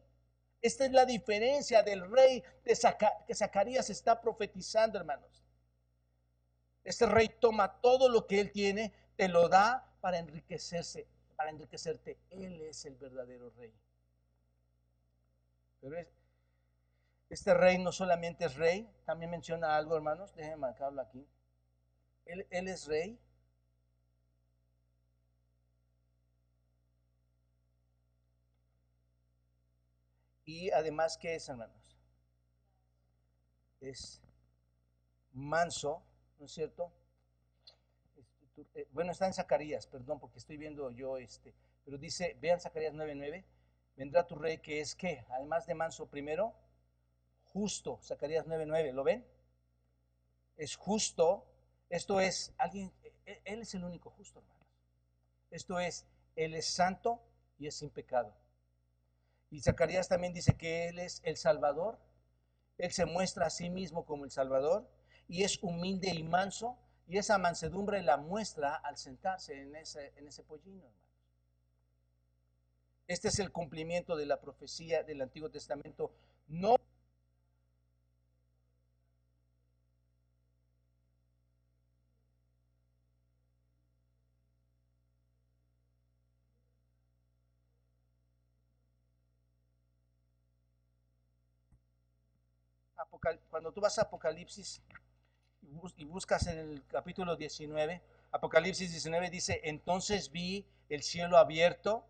Esta es la diferencia del rey que Zacarías está profetizando, hermanos. Este rey toma todo lo que él tiene, te lo da para enriquecerse, para enriquecerte. Él es el verdadero rey. Pero este rey no solamente es rey, también menciona algo, hermanos. Déjenme marcarlo aquí. Él, él es rey, Y además, ¿qué es, hermanos? Es manso, ¿no es cierto? Eh, bueno, está en Zacarías, perdón, porque estoy viendo yo este, pero dice, vean Zacarías 9:9, vendrá tu rey que es qué, además de manso primero, justo, Zacarías 9:9, ¿lo ven? Es justo, esto es alguien, e, él es el único justo, hermanos. Esto es, él es santo y es sin pecado. Y Zacarías también dice que Él es el Salvador. Él se muestra a sí mismo como el Salvador y es humilde y manso. Y esa mansedumbre la muestra al sentarse en ese, pollino, Este es el cumplimiento de la profecía del Antiguo Testamento. No cuando tú vas a Apocalipsis y buscas en el capítulo 19, Apocalipsis 19 dice, entonces vi el cielo abierto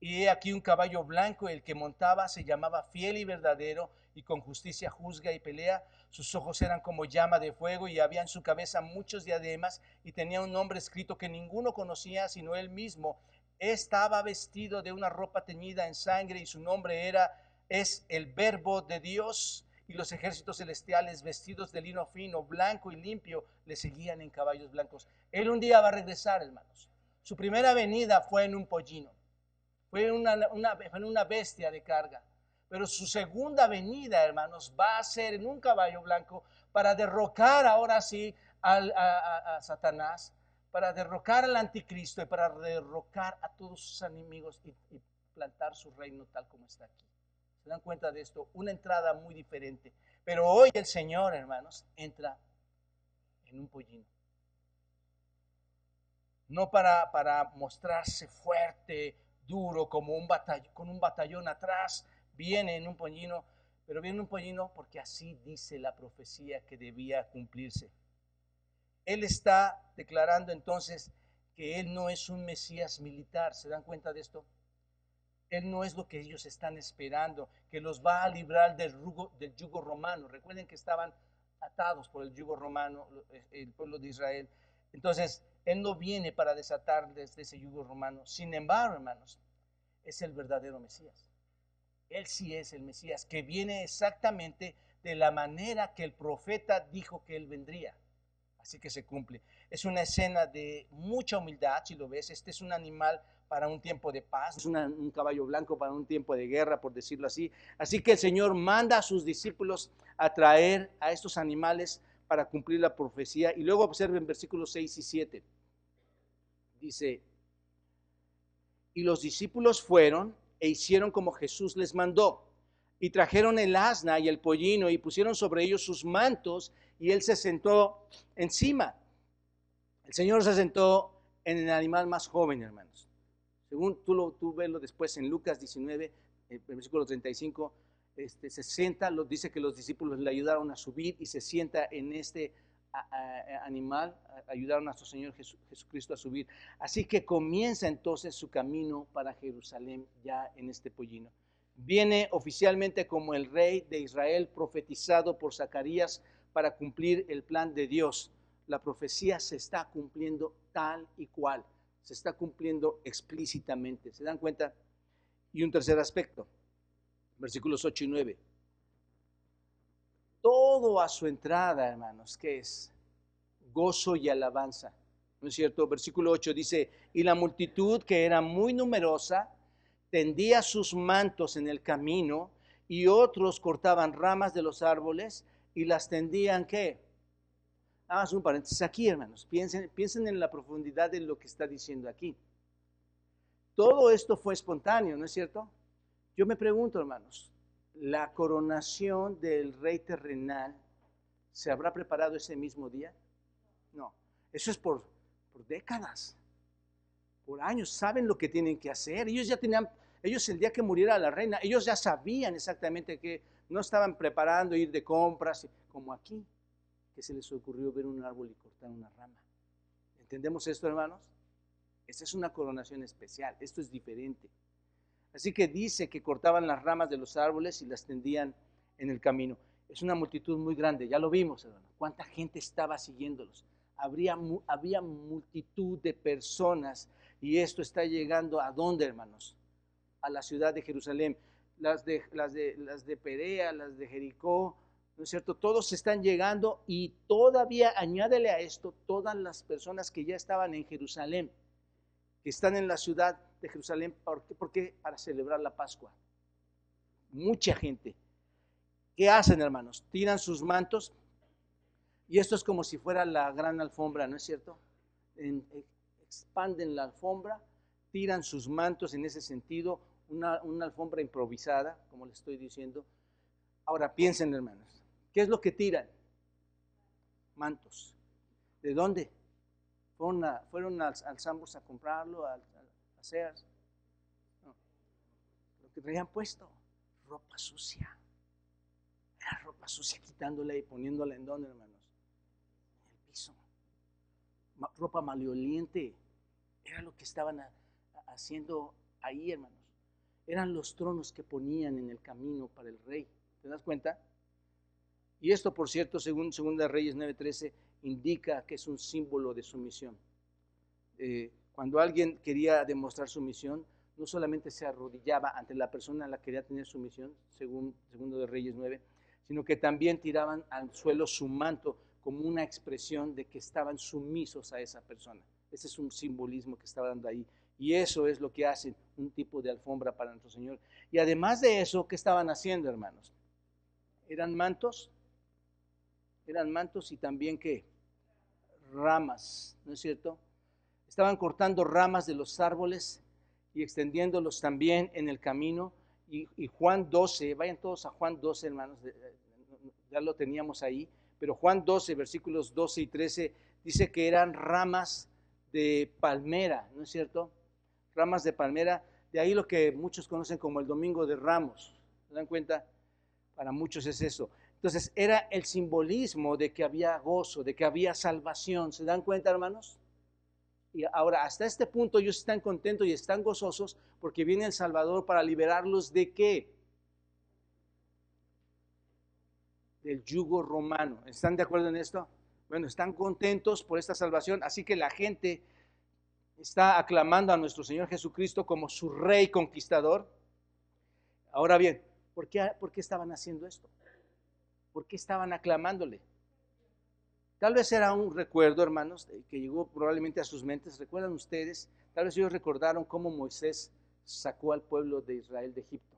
y he aquí un caballo blanco, el que montaba se llamaba fiel y verdadero y con justicia juzga y pelea. Sus ojos eran como llama de fuego y había en su cabeza muchos diademas y tenía un nombre escrito que ninguno conocía sino él mismo. Estaba vestido de una ropa teñida en sangre y su nombre era es el verbo de Dios y los ejércitos celestiales vestidos de lino fino, blanco y limpio, le seguían en caballos blancos. Él un día va a regresar, hermanos. Su primera venida fue en un pollino, fue en una, una bestia de carga. Pero su segunda venida, hermanos, va a ser en un caballo blanco para derrocar ahora sí a, Satanás, para derrocar al anticristo y para derrocar a todos sus enemigos y plantar su reino tal como está aquí. ¿Se dan cuenta de esto? Una entrada muy diferente. Pero hoy el Señor, hermanos, entra en un pollino. No para, para mostrarse fuerte, duro, como un batallón, con un batallón atrás, viene en un pollino, pero viene en un pollino porque así dice la profecía que debía cumplirse. Él está declarando entonces que Él no es un Mesías militar. ¿Se dan cuenta de esto? Él no es lo que ellos están esperando, que los va a librar del, del yugo romano. Recuerden que estaban atados por el yugo romano, eh, el pueblo de Israel. Entonces, Él no viene para desatarles de ese yugo romano. Sin embargo, hermanos, es el verdadero Mesías. Él sí es el Mesías, que viene exactamente de la manera que el profeta dijo que Él vendría. Así que se cumple. Es una escena de mucha humildad, si lo ves. Este es un animal para un tiempo de paz, es un caballo blanco para un tiempo de guerra, por decirlo así. Así que el Señor manda a sus discípulos a traer a estos animales para cumplir la profecía. Y luego observen versículos 6 y 7. Dice, y los discípulos fueron e hicieron como Jesús les mandó. Y trajeron el asna y el pollino y pusieron sobre ellos sus mantos y él se sentó encima. El Señor se sentó en el animal más joven, hermanos. Según tú, lo, tú ves después en Lucas 19, el versículo 35, este, se sienta, lo, dice que los discípulos le ayudaron a subir y se sienta en este animal, ayudaron a nuestro Señor Jesucristo a subir. Así que comienza entonces su camino para Jerusalén ya en este pollino. Viene oficialmente como el rey de Israel profetizado por Zacarías para cumplir el plan de Dios. La profecía se está cumpliendo tal y cual, se está cumpliendo explícitamente. ¿Se dan cuenta? Y un tercer aspecto, versículos 8 y 9 todo a su entrada, hermanos, que es gozo y alabanza. ¿No es cierto? Versículo 8 dice, y la multitud que era muy numerosa tendía sus mantos en el camino y otros cortaban ramas de los árboles y las tendían, ¿qué? Más un paréntesis aquí, hermanos. Piensen, piensen en la profundidad de lo que está diciendo aquí. Todo esto fue espontáneo, ¿no es cierto? Yo me pregunto, hermanos, la coronación del rey terrenal se habrá preparado ese mismo día? No, eso es por, por décadas, por años, saben lo que tienen que hacer. Ellos ya tenían, ellos el día que muriera la reina, ellos ya sabían exactamente que no estaban preparando ir de compras, como aquí, que se les ocurrió ver un árbol y cortar una rama. ¿Entendemos esto, hermanos? Esta es una coronación especial, esto es diferente. Así que dice que cortaban las ramas de los árboles y las tendían en el camino. Es una multitud muy grande, ya lo vimos, hermano. ¿Cuánta gente estaba siguiéndolos? Habría, había multitud de personas y esto está llegando a dónde, hermanos? A la ciudad de Jerusalén. Las de, las de, las de Perea, las de Jericó, ¿no es cierto? Todos están llegando y todavía añádele a esto todas las personas que ya estaban en Jerusalén, que están en la ciudad de Jerusalén. ¿Por qué? Para celebrar la Pascua. Mucha gente. ¿Qué hacen, hermanos? Tiran sus mantos. Y esto es como si fuera la gran alfombra, ¿no es cierto? expanden la alfombra, tiran sus mantos en ese sentido, una, alfombra improvisada, como le estoy diciendo. Ahora piensen, hermanos, ¿qué es lo que tiran? Mantos. ¿De dónde? Fueron, a, fueron al, al a comprarlo, al, lo que traían puesto, ropa sucia. Era ropa sucia quitándola y poniéndola en donde, hermanos. En el piso. ropa maleoliente. Era lo que estaban haciendo ahí, hermanos. Eran los tronos que ponían en el camino para el rey. ¿Te das cuenta? Y esto, por cierto, según 2 Reyes 9:13, indica que es un símbolo de sumisión. Eh, cuando alguien quería demostrar su misión, no solamente se arrodillaba ante la persona a la que quería tener su misión, según segundo de Reyes 9, sino que también tiraban al suelo su manto como una expresión de que estaban sumisos a esa persona. Ese es un simbolismo que estaba dando ahí. Y eso es lo que hace un tipo de alfombra para nuestro Señor. Y además de eso, ¿qué estaban haciendo, hermanos? Eran mantos, eran mantos y también qué? Ramas, ¿no es cierto? Estaban cortando ramas de los árboles y extendiéndolos también en el camino. Y, Juan 12, vayan todos a Juan 12, hermanos, ya lo teníamos ahí, pero Juan 12, versículos 12 y 13, dice que eran ramas de palmera, ¿no es cierto? Ramas de palmera, de ahí lo que muchos conocen como el Domingo de Ramos. ¿Se dan cuenta? Para muchos es eso. Entonces era el simbolismo de que había gozo, de que había salvación. ¿Se dan cuenta, hermanos? Y ahora, hasta este punto ellos están contentos y están gozosos porque viene el Salvador para liberarlos de qué? Del yugo romano. ¿Están de acuerdo en esto? Bueno, están contentos por esta salvación, así que la gente está aclamando a nuestro Señor Jesucristo como su rey conquistador. Ahora bien, ¿por qué, por qué estaban haciendo esto? ¿Por qué estaban aclamándole? Tal vez era un recuerdo, hermanos, que llegó probablemente a sus mentes. ¿Recuerdan ustedes? Tal vez ellos recordaron cómo Moisés sacó al pueblo de Israel de Egipto,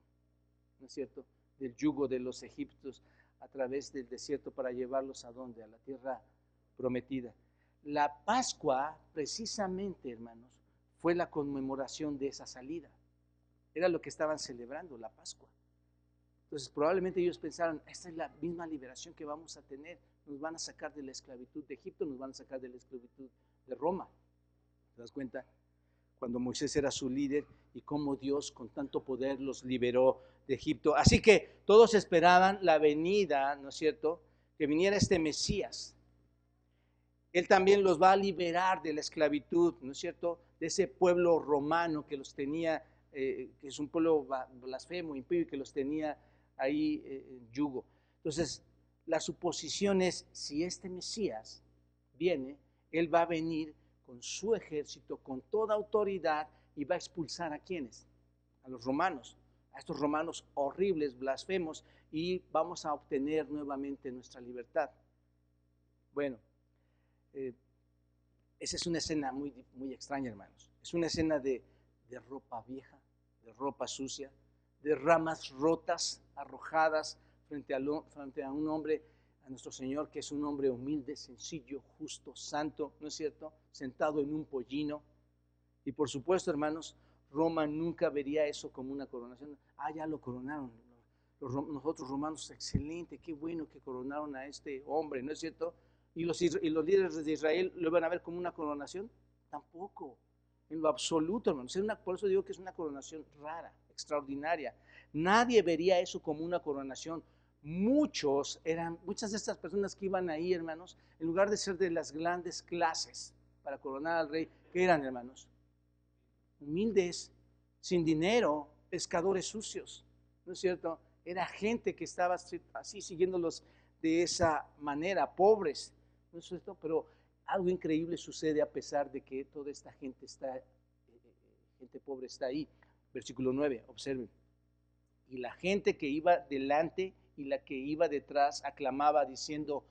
¿no es cierto? Del yugo de los egipcios a través del desierto para llevarlos a dónde? A la tierra prometida. La Pascua, precisamente, hermanos, fue la conmemoración de esa salida. Era lo que estaban celebrando, la Pascua. Entonces, probablemente ellos pensaron, esta es la misma liberación que vamos a tener. Nos van a sacar de la esclavitud de Egipto, nos van a sacar de la esclavitud de Roma. ¿Te das cuenta? Cuando Moisés era su líder y cómo Dios con tanto poder los liberó de Egipto. Así que todos esperaban la venida, ¿no es cierto? Que viniera este Mesías. Él también los va a liberar de la esclavitud, ¿no es cierto? De ese pueblo romano que los tenía, eh, que es un pueblo blasfemo, impío y que los tenía ahí eh, en yugo. Entonces, la suposición es, si este Mesías viene, Él va a venir con su ejército, con toda autoridad, y va a expulsar a quienes? A los romanos, a estos romanos horribles, blasfemos, y vamos a obtener nuevamente nuestra libertad. Bueno, eh, esa es una escena muy, muy extraña, hermanos. Es una escena de, de ropa vieja, de ropa sucia, de ramas rotas, arrojadas frente a, un hombre, a nuestro Señor, que es un hombre humilde, sencillo, justo, santo, ¿no es cierto? Sentado en un pollino. Y por supuesto, hermanos, Roma nunca vería eso como una coronación. Ah, ya lo coronaron. nosotros romanos, excelente, qué bueno que coronaron a este hombre, ¿no es cierto? ¿Y los, y los líderes de Israel lo van a ver como una coronación? Tampoco, en lo absoluto, hermanos. por eso digo que es una coronación rara, extraordinaria. Nadie vería eso como una coronación. Muchos eran, muchas de estas personas que iban ahí, hermanos, en lugar de ser de las grandes clases para coronar al rey, ¿qué eran, hermanos? Humildes, sin dinero, pescadores sucios, ¿no es cierto? Era gente que estaba así siguiéndolos de esa manera, pobres, ¿no es cierto? Pero algo increíble sucede a pesar de que toda esta gente está, eh, eh, gente pobre está ahí. Versículo 9, observen. Y la gente que iba delante y la que iba detrás aclamaba diciendo,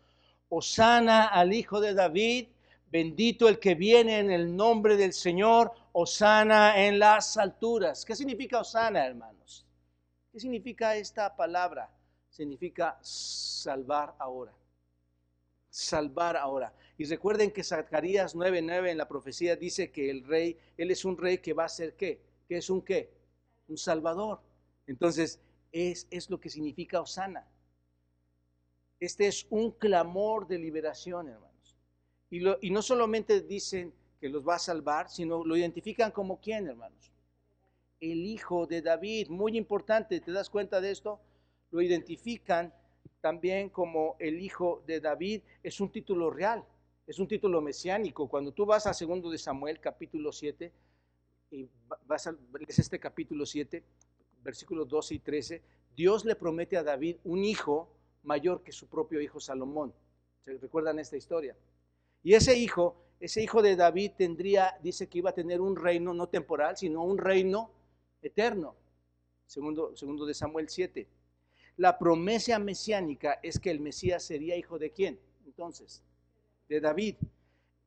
Osana al Hijo de David, bendito el que viene en el nombre del Señor, Osana en las alturas. ¿Qué significa Osana, hermanos? ¿Qué significa esta palabra? Significa salvar ahora. Salvar ahora. Y recuerden que Zacarías 9:9 en la profecía dice que el rey, él es un rey que va a ser qué? ¿Qué es un qué? Un salvador. Entonces, es, es lo que significa Osana. Este es un clamor de liberación, hermanos. Y, y no solamente dicen que los va a salvar, sino lo identifican como quién, hermanos. El hijo de David, muy importante, ¿te das cuenta de esto? Lo identifican también como el hijo de David, es un título real, es un título mesiánico. Cuando tú vas a segundo de Samuel, capítulo 7, y vas a este capítulo 7, versículos 12 y 13, Dios le promete a David un hijo mayor que su propio hijo Salomón. ¿Se recuerdan esta historia? Y ese hijo, ese hijo de David tendría, dice que iba a tener un reino no temporal, sino un reino eterno. Segundo, segundo de Samuel 7. La promesa mesiánica es que el Mesías sería hijo de quién? Entonces, de David.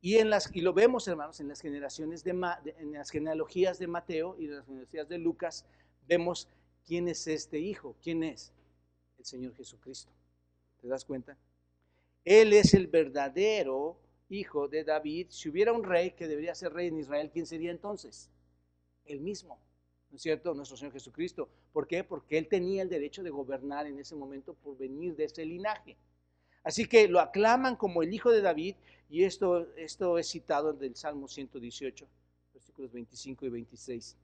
Y, en las, y lo vemos, hermanos, en las generaciones de, en las genealogías de Mateo y las genealogías de Lucas, vemos quién es este hijo. ¿Quién es? El Señor Jesucristo. ¿Te das cuenta? Él es el verdadero hijo de David. Si hubiera un rey que debería ser rey en Israel, ¿quién sería entonces? Él mismo. ¿No es cierto? Nuestro Señor Jesucristo. ¿Por qué? Porque Él tenía el derecho de gobernar en ese momento por venir de ese linaje. Así que lo aclaman como el hijo de David y esto, esto es citado del Salmo 118, versículos 25 y 26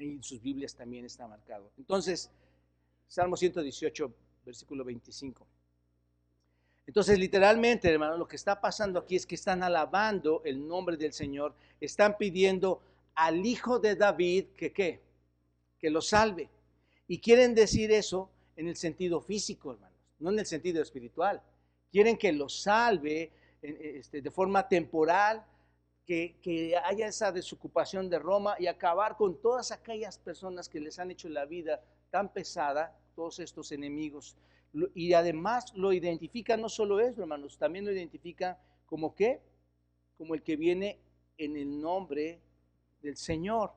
en sus Biblias también está marcado. Entonces, Salmo 118, versículo 25. Entonces, literalmente, hermano, lo que está pasando aquí es que están alabando el nombre del Señor, están pidiendo al Hijo de David que qué, que lo salve. Y quieren decir eso en el sentido físico, hermanos, no en el sentido espiritual. Quieren que lo salve este, de forma temporal, que, haya esa desocupación de Roma y acabar con todas aquellas personas que les han hecho la vida tan pesada, todos estos enemigos Y además lo identifica no solo eso, hermanos, también lo identifica como qué? Como el que viene en el nombre del Señor.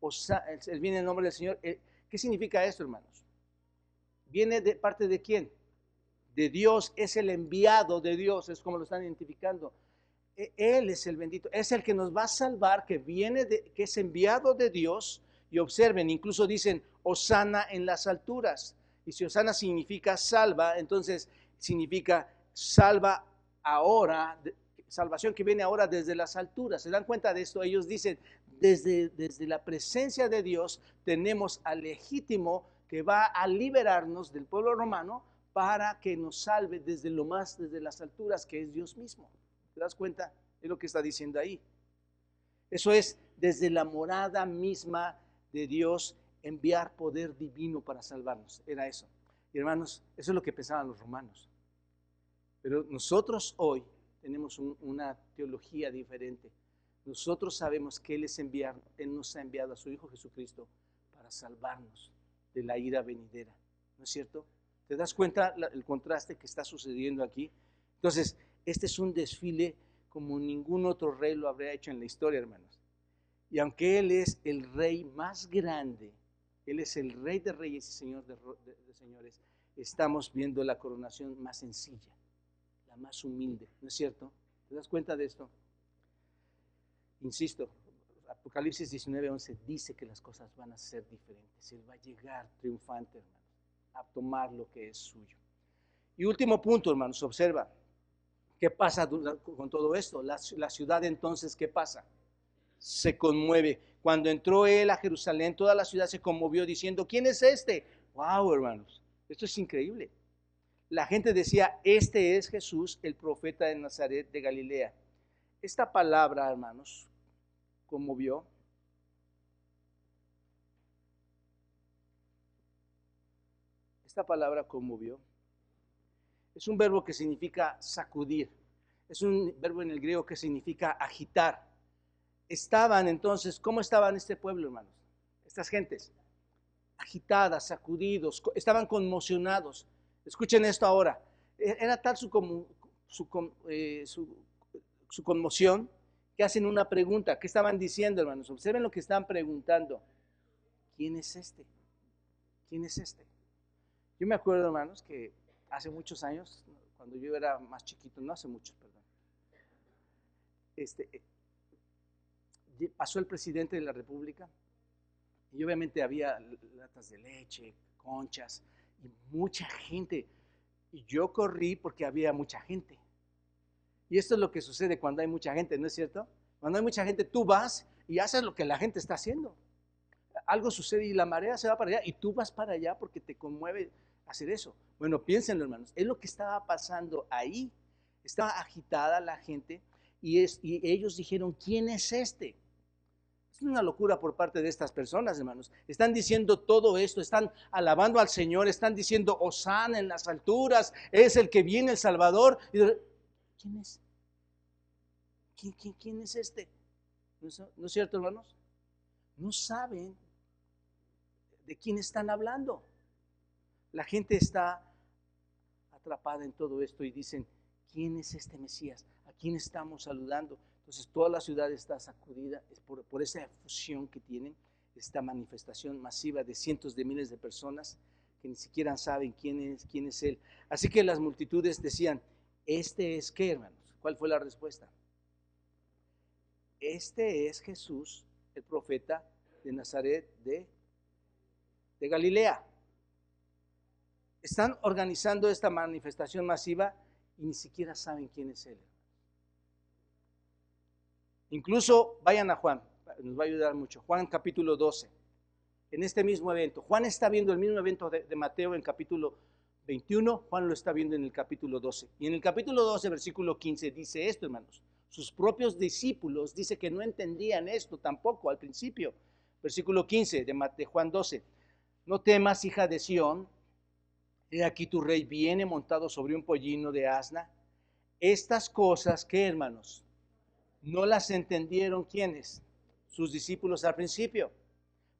O sea, él viene en el nombre del Señor. Eh, ¿Qué significa esto, hermanos? ¿Viene de parte de quién? De Dios, es el enviado de Dios, es como lo están identificando. E, él es el bendito, es el que nos va a salvar, que viene de, que es enviado de Dios. Y observen, incluso dicen, Osana en las alturas. Y si Osana significa salva, entonces significa salva ahora, salvación que viene ahora desde las alturas. ¿Se dan cuenta de esto? Ellos dicen, desde, desde la presencia de Dios tenemos al legítimo que va a liberarnos del pueblo romano para que nos salve desde lo más, desde las alturas, que es Dios mismo. ¿Te das cuenta? Es lo que está diciendo ahí. Eso es desde la morada misma de Dios enviar poder divino para salvarnos. Era eso. Y hermanos, eso es lo que pensaban los romanos. Pero nosotros hoy tenemos una teología diferente. Nosotros sabemos que Él, es enviar, Él nos ha enviado a su Hijo Jesucristo para salvarnos de la ira venidera. ¿No es cierto? ¿Te das cuenta el contraste que está sucediendo aquí? Entonces, este es un desfile como ningún otro rey lo habría hecho en la historia, hermanos. Y aunque Él es el rey más grande, Él es el rey de reyes y señor de, señores, estamos viendo la coronación más sencilla, la más humilde, ¿no es cierto? ¿Te das cuenta de esto? Insisto, Apocalipsis 19, 11 dice que las cosas van a ser diferentes. Él va a llegar triunfante, hermanos, a tomar lo que es suyo. Y último punto, hermanos, observa, ¿qué pasa con todo esto? La, la ciudad entonces, ¿qué pasa? Se conmueve. Cuando entró él a Jerusalén, toda la ciudad se conmovió diciendo, ¿quién es este? Wow, hermanos, esto es increíble. La gente decía, este es Jesús, el profeta de Nazaret de Galilea. Esta palabra, hermanos, conmovió. Esta palabra conmovió. Es un verbo que significa sacudir. Es un verbo en el griego que significa agitar. Estaban entonces, ¿cómo estaban este pueblo, hermanos? Estas gentes, agitadas, sacudidos, estaban conmocionados. Escuchen esto ahora. E-, era tal su, eh, su, su conmoción que hacen una pregunta. ¿Qué estaban diciendo, hermanos? Observen lo que están preguntando. ¿Quién es este? ¿Quién es este? Yo me acuerdo, hermanos, que hace muchos años, cuando yo era más chiquito, no hace muchos, perdón, este, eh, pasó el presidente de la República y obviamente había latas de leche, conchas y mucha gente. Y yo corrí porque había mucha gente. Y esto es lo que sucede cuando hay mucha gente, ¿no es cierto? Cuando hay mucha gente, tú vas y haces lo que la gente está haciendo. Algo sucede y la marea se va para allá y tú vas para allá porque te conmueve hacer eso. Bueno, piénsenlo, hermanos. Es lo que estaba pasando ahí. Estaba agitada la gente y, es, y ellos dijeron, ¿quién es este? Es una locura por parte de estas personas, hermanos. Están diciendo todo esto, están alabando al Señor, están diciendo, Osana en las alturas, es el que viene el Salvador. ¿quién es? ¿Quién, es este? ¿No es, cierto, hermanos? No saben de quién están hablando. La gente está atrapada en todo esto y dicen, ¿quién es este Mesías? ¿A quién estamos saludando? Entonces toda la ciudad está sacudida por, esa efusión que tienen, esta manifestación masiva de cientos de miles de personas que ni siquiera saben quién es, quién es Él. Así que las multitudes decían, ¿Este es qué, hermanos? ¿Cuál fue la respuesta? Este es Jesús, el profeta de Nazaret de Galilea. Están organizando esta manifestación masiva y ni siquiera saben quién es Él. Incluso vayan a Juan, nos va a ayudar mucho. Juan capítulo 12. En este mismo evento, Juan está viendo el mismo evento de, Mateo en capítulo 21, Juan lo está viendo en el capítulo 12. Y en el capítulo 12, versículo 15, dice esto, hermanos. Sus propios discípulos dice que no entendían esto tampoco al principio. Versículo 15 de, Juan 12. No temas, hija de Sión, he aquí tu rey viene montado sobre un pollino de asna. Estas cosas, ¿qué hermanos? No las entendieron quiénes? Sus discípulos al principio.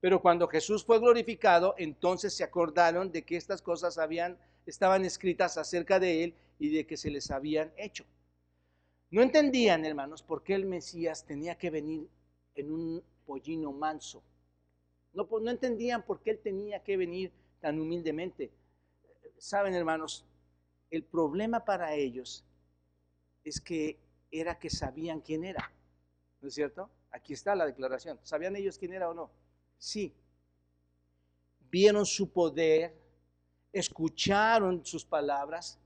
Pero cuando Jesús fue glorificado, entonces se acordaron de que estas cosas habían estaban escritas acerca de él y de que se les habían hecho. No entendían, hermanos, por qué el Mesías tenía que venir en un pollino manso. No, no entendían por qué él tenía que venir tan humildemente. Saben, hermanos, el problema para ellos es que era que sabían quién era. ¿No es cierto? Aquí está la declaración. ¿Sabían ellos quién era o no? Sí. Vieron su poder, escucharon sus palabras,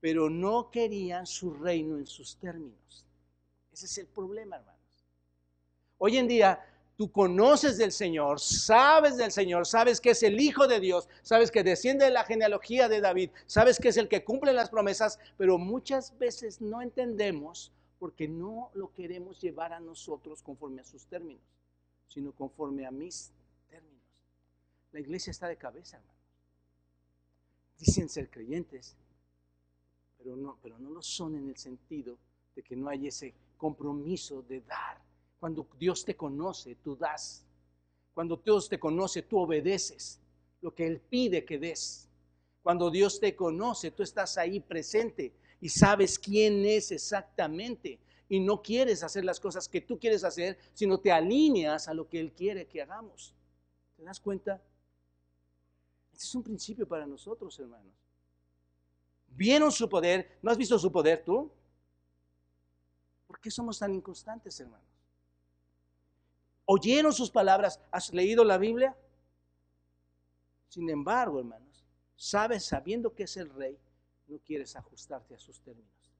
pero no querían su reino en sus términos. Ese es el problema, hermanos. Hoy en día tú conoces del Señor, sabes del Señor, sabes que es el Hijo de Dios, sabes que desciende de la genealogía de David, sabes que es el que cumple las promesas, pero muchas veces no entendemos porque no lo queremos llevar a nosotros conforme a sus términos, sino conforme a mis términos. La iglesia está de cabeza, hermanos. Dicen ser creyentes, pero no, pero no lo son en el sentido de que no hay ese compromiso de dar. Cuando Dios te conoce, tú das. Cuando Dios te conoce, tú obedeces lo que Él pide que des. Cuando Dios te conoce, tú estás ahí presente y sabes quién es exactamente. Y no quieres hacer las cosas que tú quieres hacer, sino te alineas a lo que Él quiere que hagamos. ¿Te das cuenta? Este es un principio para nosotros, hermanos. Vieron su poder. ¿No has visto su poder tú? ¿Por qué somos tan inconstantes, hermanos? ¿Oyeron sus palabras? ¿Has leído la Biblia? Sin embargo, hermanos, sabes, sabiendo que es el rey, no quieres ajustarte a sus términos.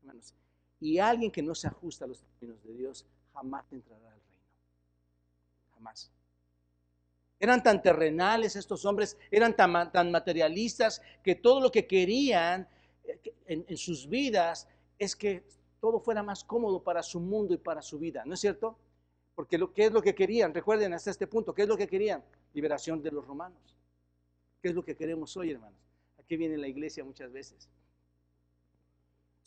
Hermanos, y alguien que no se ajusta a los términos de Dios jamás entrará al reino. Jamás. Eran tan terrenales estos hombres, eran tan, tan materialistas, que todo lo que querían eh, en, sus vidas es que todo fuera más cómodo para su mundo y para su vida, ¿no es cierto? Porque lo que es lo que querían, recuerden hasta este punto, ¿qué es lo que querían? Liberación de los romanos. ¿Qué es lo que queremos hoy, hermanos? Aquí viene la iglesia muchas veces.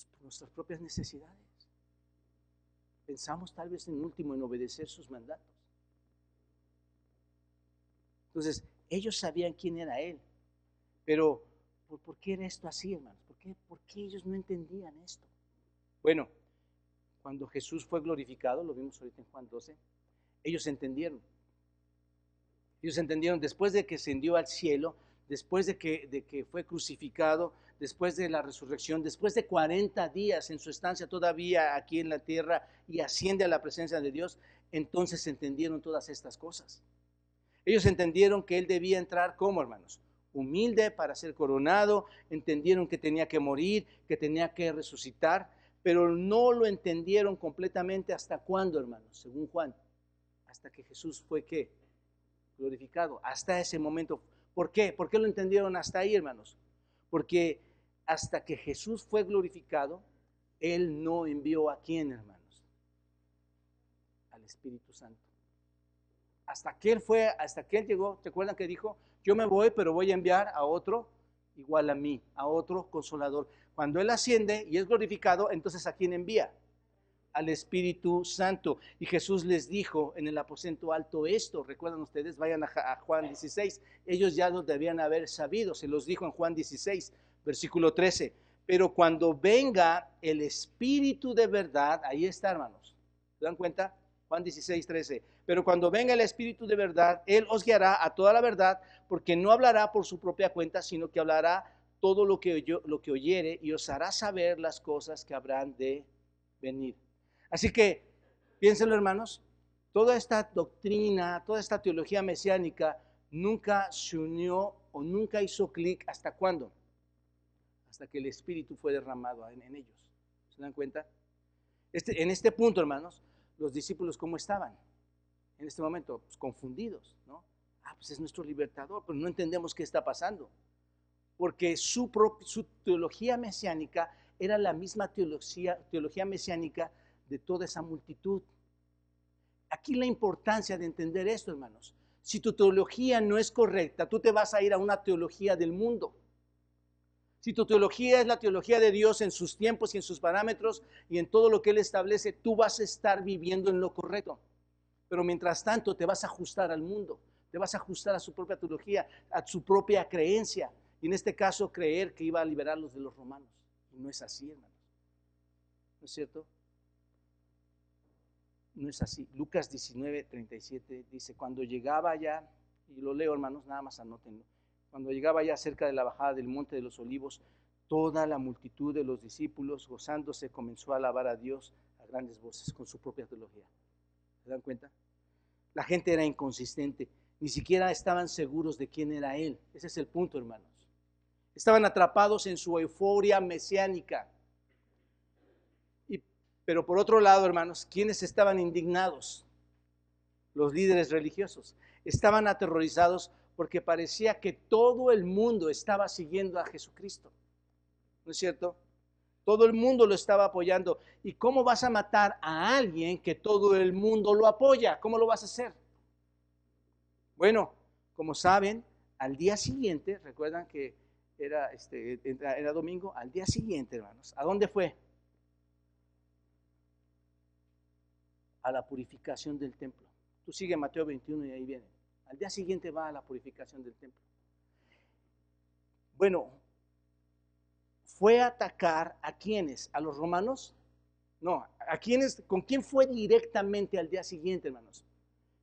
Por nuestras propias necesidades. Pensamos tal vez en último en obedecer sus mandatos. Entonces, ellos sabían quién era Él. Pero, ¿por, qué era esto así, hermanos? ¿Por qué, ¿Por qué ellos no entendían esto? Bueno, cuando Jesús fue glorificado, lo vimos ahorita en Juan 12, ellos entendieron. Ellos entendieron después de que ascendió al cielo, después de que, de que fue crucificado, después de la resurrección, después de 40 días en su estancia todavía aquí en la tierra y asciende a la presencia de Dios, entonces entendieron todas estas cosas. Ellos entendieron que él debía entrar como, hermanos, humilde para ser coronado, entendieron que tenía que morir, que tenía que resucitar, pero no lo entendieron completamente hasta cuándo, hermanos, según Juan, hasta que Jesús fue qué? Glorificado, hasta ese momento. ¿Por qué? ¿Por qué lo entendieron hasta ahí, hermanos? Porque hasta que Jesús fue glorificado, Él no envió a quién, hermanos? Al Espíritu Santo hasta que él fue, hasta que él llegó, ¿te acuerdan que dijo? Yo me voy, pero voy a enviar a otro igual a mí, a otro consolador. Cuando él asciende y es glorificado, entonces ¿a quién envía? Al Espíritu Santo. Y Jesús les dijo en el aposento alto esto, recuerdan ustedes, vayan a, Juan 16, ellos ya lo debían haber sabido, se los dijo en Juan 16, versículo 13. Pero cuando venga el Espíritu de verdad, ahí está hermanos, ¿se dan cuenta? Juan 16, 13. Pero cuando venga el Espíritu de verdad, Él os guiará a toda la verdad, porque no hablará por su propia cuenta, sino que hablará todo lo que, lo que oyere y os hará saber las cosas que habrán de venir. Así que, piénsenlo hermanos, toda esta doctrina, toda esta teología mesiánica nunca se unió o nunca hizo clic hasta cuándo? Hasta que el Espíritu fue derramado en, ellos. ¿Se dan cuenta? Este, en este punto, hermanos, los discípulos cómo estaban en este momento, pues, confundidos, ¿no? Ah, pues es nuestro libertador, pero no entendemos qué está pasando. Porque su, teología mesiánica era la misma teología, teología mesiánica de toda esa multitud. Aquí la importancia de entender esto, hermanos. Si tu teología no es correcta, tú te vas a ir a una teología del mundo. Si tu teología es la teología de Dios en sus tiempos y en sus parámetros y en todo lo que Él establece, tú vas a estar viviendo en lo correcto. Pero mientras tanto te vas a ajustar al mundo, te vas a ajustar a su propia teología, a su propia creencia. Y en este caso creer que iba a liberarlos de los romanos. No es así, hermanos. ¿No es cierto? No es así. Lucas 19, 37 dice, cuando llegaba ya, y lo leo hermanos, nada más anótenlo, cuando llegaba ya cerca de la bajada del monte de los olivos, toda la multitud de los discípulos, gozándose, comenzó a alabar a Dios a grandes voces con su propia teología. ¿Se dan cuenta? La gente era inconsistente, ni siquiera estaban seguros de quién era Él. Ese es el punto, hermanos. Estaban atrapados en su euforia mesiánica. Y, pero por otro lado, hermanos, ¿quiénes estaban indignados? Los líderes religiosos. Estaban aterrorizados porque parecía que todo el mundo estaba siguiendo a Jesucristo. ¿No es cierto? Todo el mundo lo estaba apoyando. ¿Y cómo vas a matar a alguien que todo el mundo lo apoya? ¿Cómo lo vas a hacer? Bueno, como saben, al día siguiente, recuerdan que era, este, era, domingo, al día siguiente, hermanos, ¿a dónde fue? A la purificación del templo. Tú sigue Mateo 21 y ahí viene. Al día siguiente va a la purificación del templo. Bueno, fue a atacar a quiénes? ¿A los romanos? No, ¿a quiénes? ¿Con quién fue directamente al día siguiente, hermanos?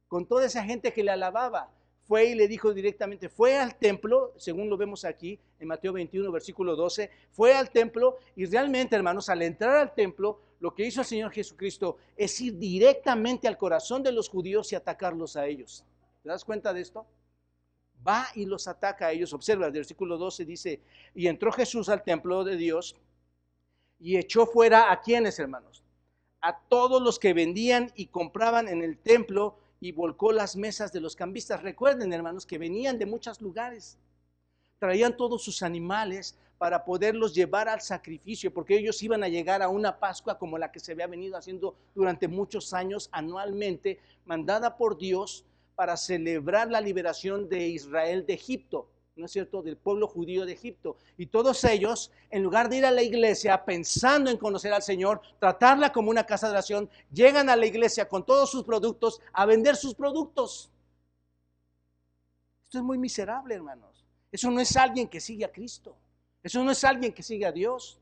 Con toda esa gente que le alababa. Fue y le dijo directamente, fue al templo, según lo vemos aquí en Mateo 21, versículo 12, fue al templo y realmente, hermanos, al entrar al templo, lo que hizo el Señor Jesucristo es ir directamente al corazón de los judíos y atacarlos a ellos. ¿Te das cuenta de esto? va y los ataca a ellos. Observa, el versículo 12 dice, y entró Jesús al templo de Dios y echó fuera a quienes, hermanos, a todos los que vendían y compraban en el templo y volcó las mesas de los cambistas. Recuerden, hermanos, que venían de muchos lugares. Traían todos sus animales para poderlos llevar al sacrificio, porque ellos iban a llegar a una Pascua como la que se había venido haciendo durante muchos años anualmente, mandada por Dios para celebrar la liberación de Israel de Egipto, ¿no es cierto?, del pueblo judío de Egipto. Y todos ellos, en lugar de ir a la iglesia pensando en conocer al Señor, tratarla como una casa de oración, llegan a la iglesia con todos sus productos a vender sus productos. Esto es muy miserable, hermanos. Eso no es alguien que sigue a Cristo. Eso no es alguien que sigue a Dios.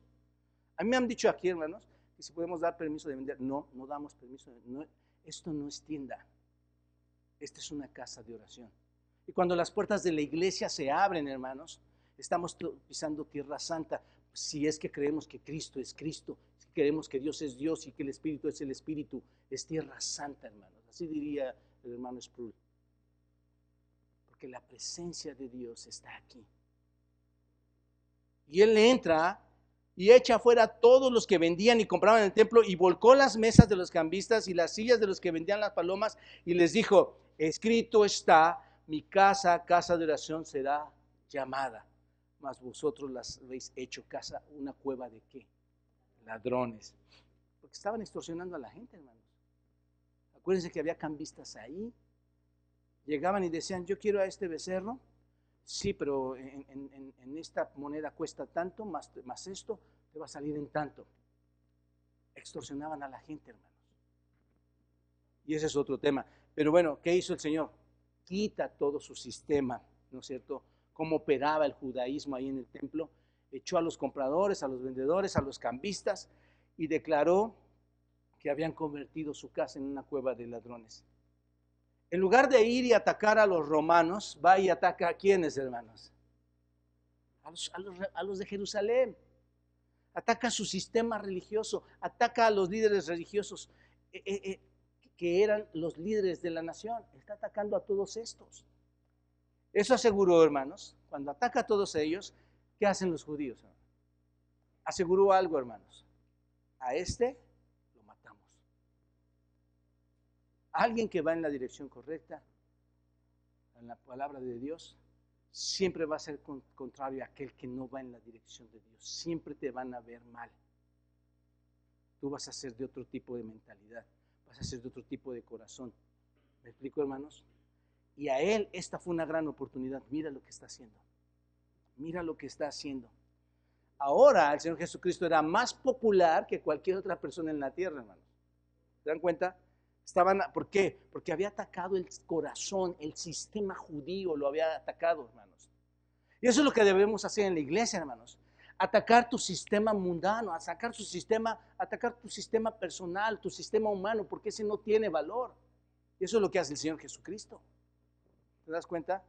A mí me han dicho aquí, hermanos, que si podemos dar permiso de vender. No, no damos permiso. De, esto no es tienda. Esta es una casa de oración. Y cuando las puertas de la iglesia se abren, hermanos, estamos pisando tierra santa. Si es que creemos que Cristo es Cristo, si creemos que Dios es Dios y que el Espíritu es el Espíritu, es tierra santa, hermanos. Así diría el hermano Sproul. Porque la presencia de Dios está aquí. Y él entra y echa fuera todos los que vendían y compraban en el templo y volcó las mesas de los cambistas y las sillas de los que vendían las palomas y les dijo, escrito está, mi casa, casa de oración será llamada, mas vosotros las habéis hecho casa, una cueva de qué? Ladrones. Porque estaban extorsionando a la gente, hermanos. Acuérdense que había cambistas ahí. Llegaban y decían, yo quiero a este becerro. Sí, pero en, esta moneda cuesta tanto, más, más esto, te va a salir en tanto. Extorsionaban a la gente, hermanos. Y ese es otro tema. Pero bueno, ¿qué hizo el Señor? Quita todo su sistema, ¿no es cierto? Cómo operaba el judaísmo ahí en el templo. Echó a los compradores, a los vendedores, a los cambistas y declaró que habían convertido su casa en una cueva de ladrones. En lugar de ir y atacar a los romanos, va y ataca a quienes, hermanos? A los, a los de Jerusalén. Ataca su sistema religioso, ataca a los líderes religiosos. Eh, eh, eh, que eran los líderes de la nación. Está atacando a todos estos. Eso aseguró, hermanos, cuando ataca a todos ellos, ¿qué hacen los judíos? Aseguró algo, hermanos. A este lo matamos. Alguien que va en la dirección correcta, en la palabra de Dios, siempre va a ser contrario a aquel que no va en la dirección de Dios. Siempre te van a ver mal. Tú vas a ser de otro tipo de mentalidad vas a ser de otro tipo de corazón. ¿Me explico, hermanos? Y a él esta fue una gran oportunidad. Mira lo que está haciendo. Mira lo que está haciendo. Ahora el Señor Jesucristo era más popular que cualquier otra persona en la tierra, hermanos. ¿Se dan cuenta? Estaban, ¿Por qué? Porque había atacado el corazón, el sistema judío lo había atacado, hermanos. Y eso es lo que debemos hacer en la iglesia, hermanos. Atacar tu sistema mundano, atacar tu sistema, atacar tu sistema personal, tu sistema humano, porque ese no tiene valor. Y eso es lo que hace el Señor Jesucristo. ¿Te das cuenta?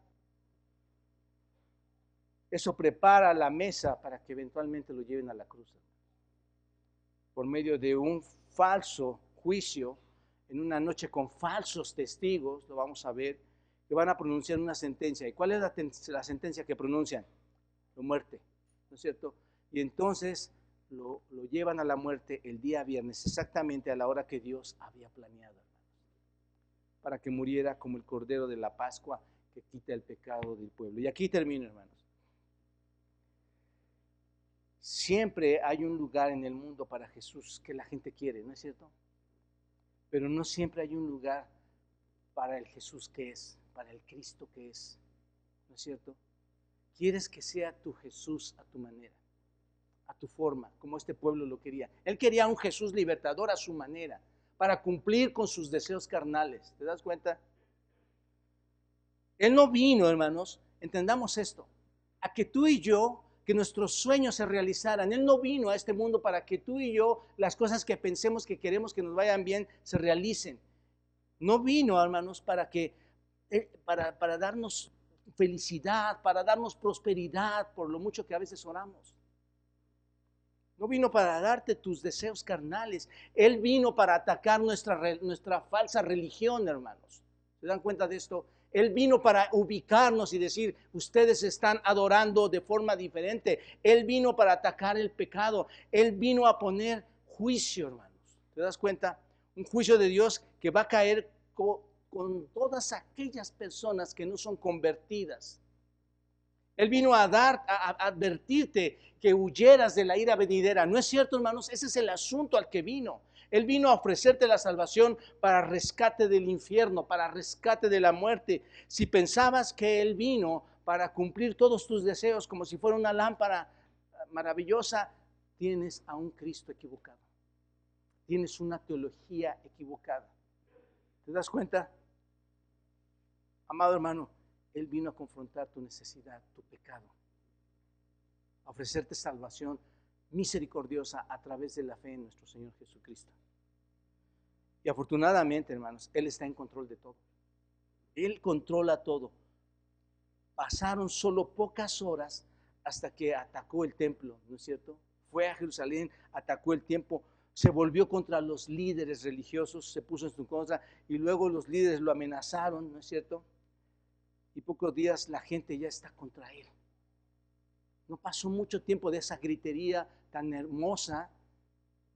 Eso prepara la mesa para que eventualmente lo lleven a la cruz. Por medio de un falso juicio, en una noche con falsos testigos, lo vamos a ver, que van a pronunciar una sentencia. ¿Y cuál es la, sentencia que pronuncian? La muerte, ¿no es cierto? Y entonces lo, lo, llevan a la muerte el día viernes, exactamente a la hora que Dios había planeado, para que muriera como el Cordero de la Pascua que quita el pecado del pueblo. Y aquí termino, hermanos. Siempre hay un lugar en el mundo para Jesús que la gente quiere, ¿no es cierto? Pero no siempre hay un lugar para el Jesús que es para el Cristo que es. ¿No es cierto? Quieres que sea tu Jesús a tu manera, a tu forma, como este pueblo lo quería. Él quería un Jesús libertador a su manera, para cumplir con sus deseos carnales. ¿Te das cuenta? Él no vino, hermanos, entendamos esto, a que tú y yo, que nuestros sueños se realizaran. Él no vino a este mundo para que tú y yo, las cosas que pensemos que queremos que nos vayan bien, se realicen. No vino, hermanos, para que eh, para, para darnos felicidad, para darnos prosperidad, por lo mucho que a veces oramos. No vino para darte tus deseos carnales. Él vino para atacar nuestra, nuestra falsa religión, hermanos. ¿Se dan cuenta de esto? Él vino para ubicarnos y decir, ustedes están adorando de forma diferente. Él vino para atacar el pecado. Él vino a poner juicio, hermanos. ¿Te das cuenta? Un juicio de Dios que va a caer con todas aquellas personas que no son convertidas. Él vino a dar, a, advertirte que huyeras de la ira venidera. ¿No es cierto, hermanos? Ese es el asunto al que vino. Él vino a ofrecerte la salvación para rescate del infierno, para rescate de la muerte. Si pensabas que Él vino para cumplir todos tus deseos como si fuera una lámpara maravillosa, tienes a un Cristo equivocado. Tienes una teología equivocada. ¿Te das cuenta? Amado hermano, Él vino a confrontar tu necesidad, tu pecado, a ofrecerte salvación misericordiosa a través de la fe en nuestro Señor Jesucristo. Y afortunadamente, hermanos, Él está en control de todo. Él controla todo. Pasaron solo pocas horas hasta que atacó el templo, ¿no es cierto? Fue a Jerusalén, atacó el templo, se volvió contra los líderes religiosos, se puso en su contra y luego los líderes lo amenazaron, ¿no es cierto? Y pocos días la gente ya está contra él. No pasó mucho tiempo de esa gritería tan hermosa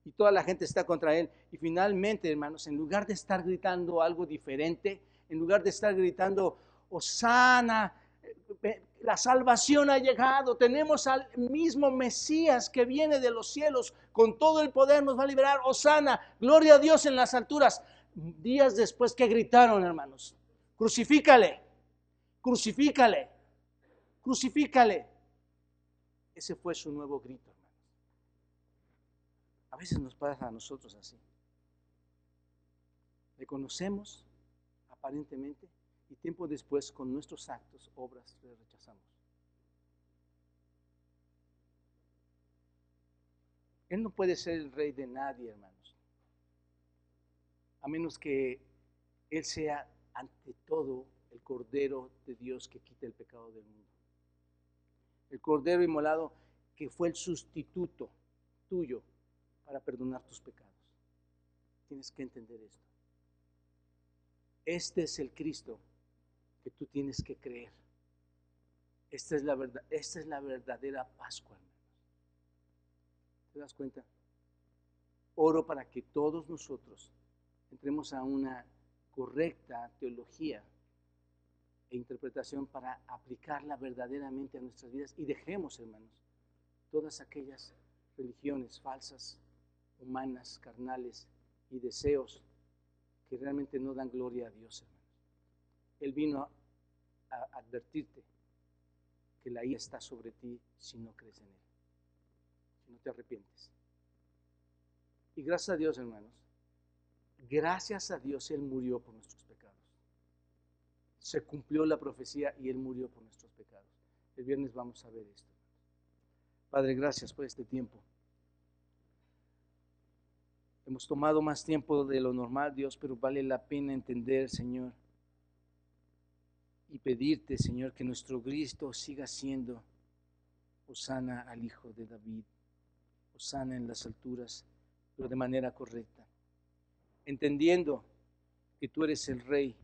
y toda la gente está contra él. Y finalmente, hermanos, en lugar de estar gritando algo diferente, en lugar de estar gritando, Osana, eh, la salvación ha llegado, tenemos al mismo Mesías que viene de los cielos, con todo el poder nos va a liberar, Osana, gloria a Dios en las alturas. Días después que gritaron, hermanos, crucifícale crucifícale, crucifícale. Ese fue su nuevo grito, hermanos. A veces nos pasa a nosotros así. Le conocemos aparentemente y tiempo después con nuestros actos, obras, le rechazamos. Él no puede ser el rey de nadie, hermanos, a menos que Él sea ante todo el Cordero de Dios que quita el pecado del mundo. El Cordero inmolado que fue el sustituto tuyo para perdonar tus pecados. Tienes que entender esto. Este es el Cristo que tú tienes que creer. Esta es la verdad, esta es la verdadera Pascua, hermanos. ¿Te das cuenta? Oro para que todos nosotros entremos a una correcta teología e interpretación para aplicarla verdaderamente a nuestras vidas y dejemos, hermanos, todas aquellas religiones falsas, humanas, carnales y deseos que realmente no dan gloria a Dios, hermanos. Él vino a advertirte que la ira está sobre ti si no crees en Él, si no te arrepientes. Y gracias a Dios, hermanos, gracias a Dios Él murió por nosotros se cumplió la profecía y Él murió por nuestros pecados. El viernes vamos a ver esto. Padre, gracias por este tiempo. Hemos tomado más tiempo de lo normal, Dios, pero vale la pena entender, Señor, y pedirte, Señor, que nuestro Cristo siga siendo Osana al Hijo de David, Osana en las alturas, pero de manera correcta, entendiendo que tú eres el Rey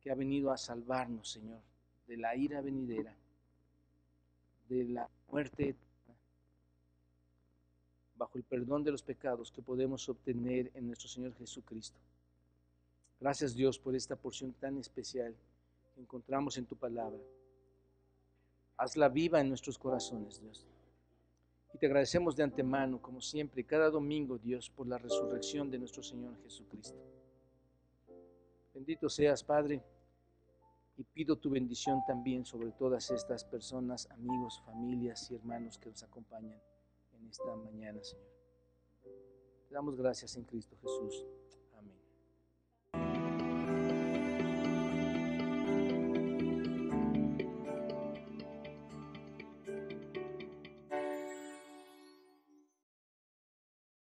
que ha venido a salvarnos, Señor, de la ira venidera, de la muerte bajo el perdón de los pecados que podemos obtener en nuestro Señor Jesucristo. Gracias Dios por esta porción tan especial que encontramos en tu palabra. Hazla viva en nuestros corazones, Dios. Y te agradecemos de antemano, como siempre, cada domingo, Dios, por la resurrección de nuestro Señor Jesucristo. Bendito seas, Padre, y pido tu bendición también sobre todas estas personas, amigos, familias y hermanos que nos acompañan esta mañana, Señor. Te damos gracias en Cristo Jesús.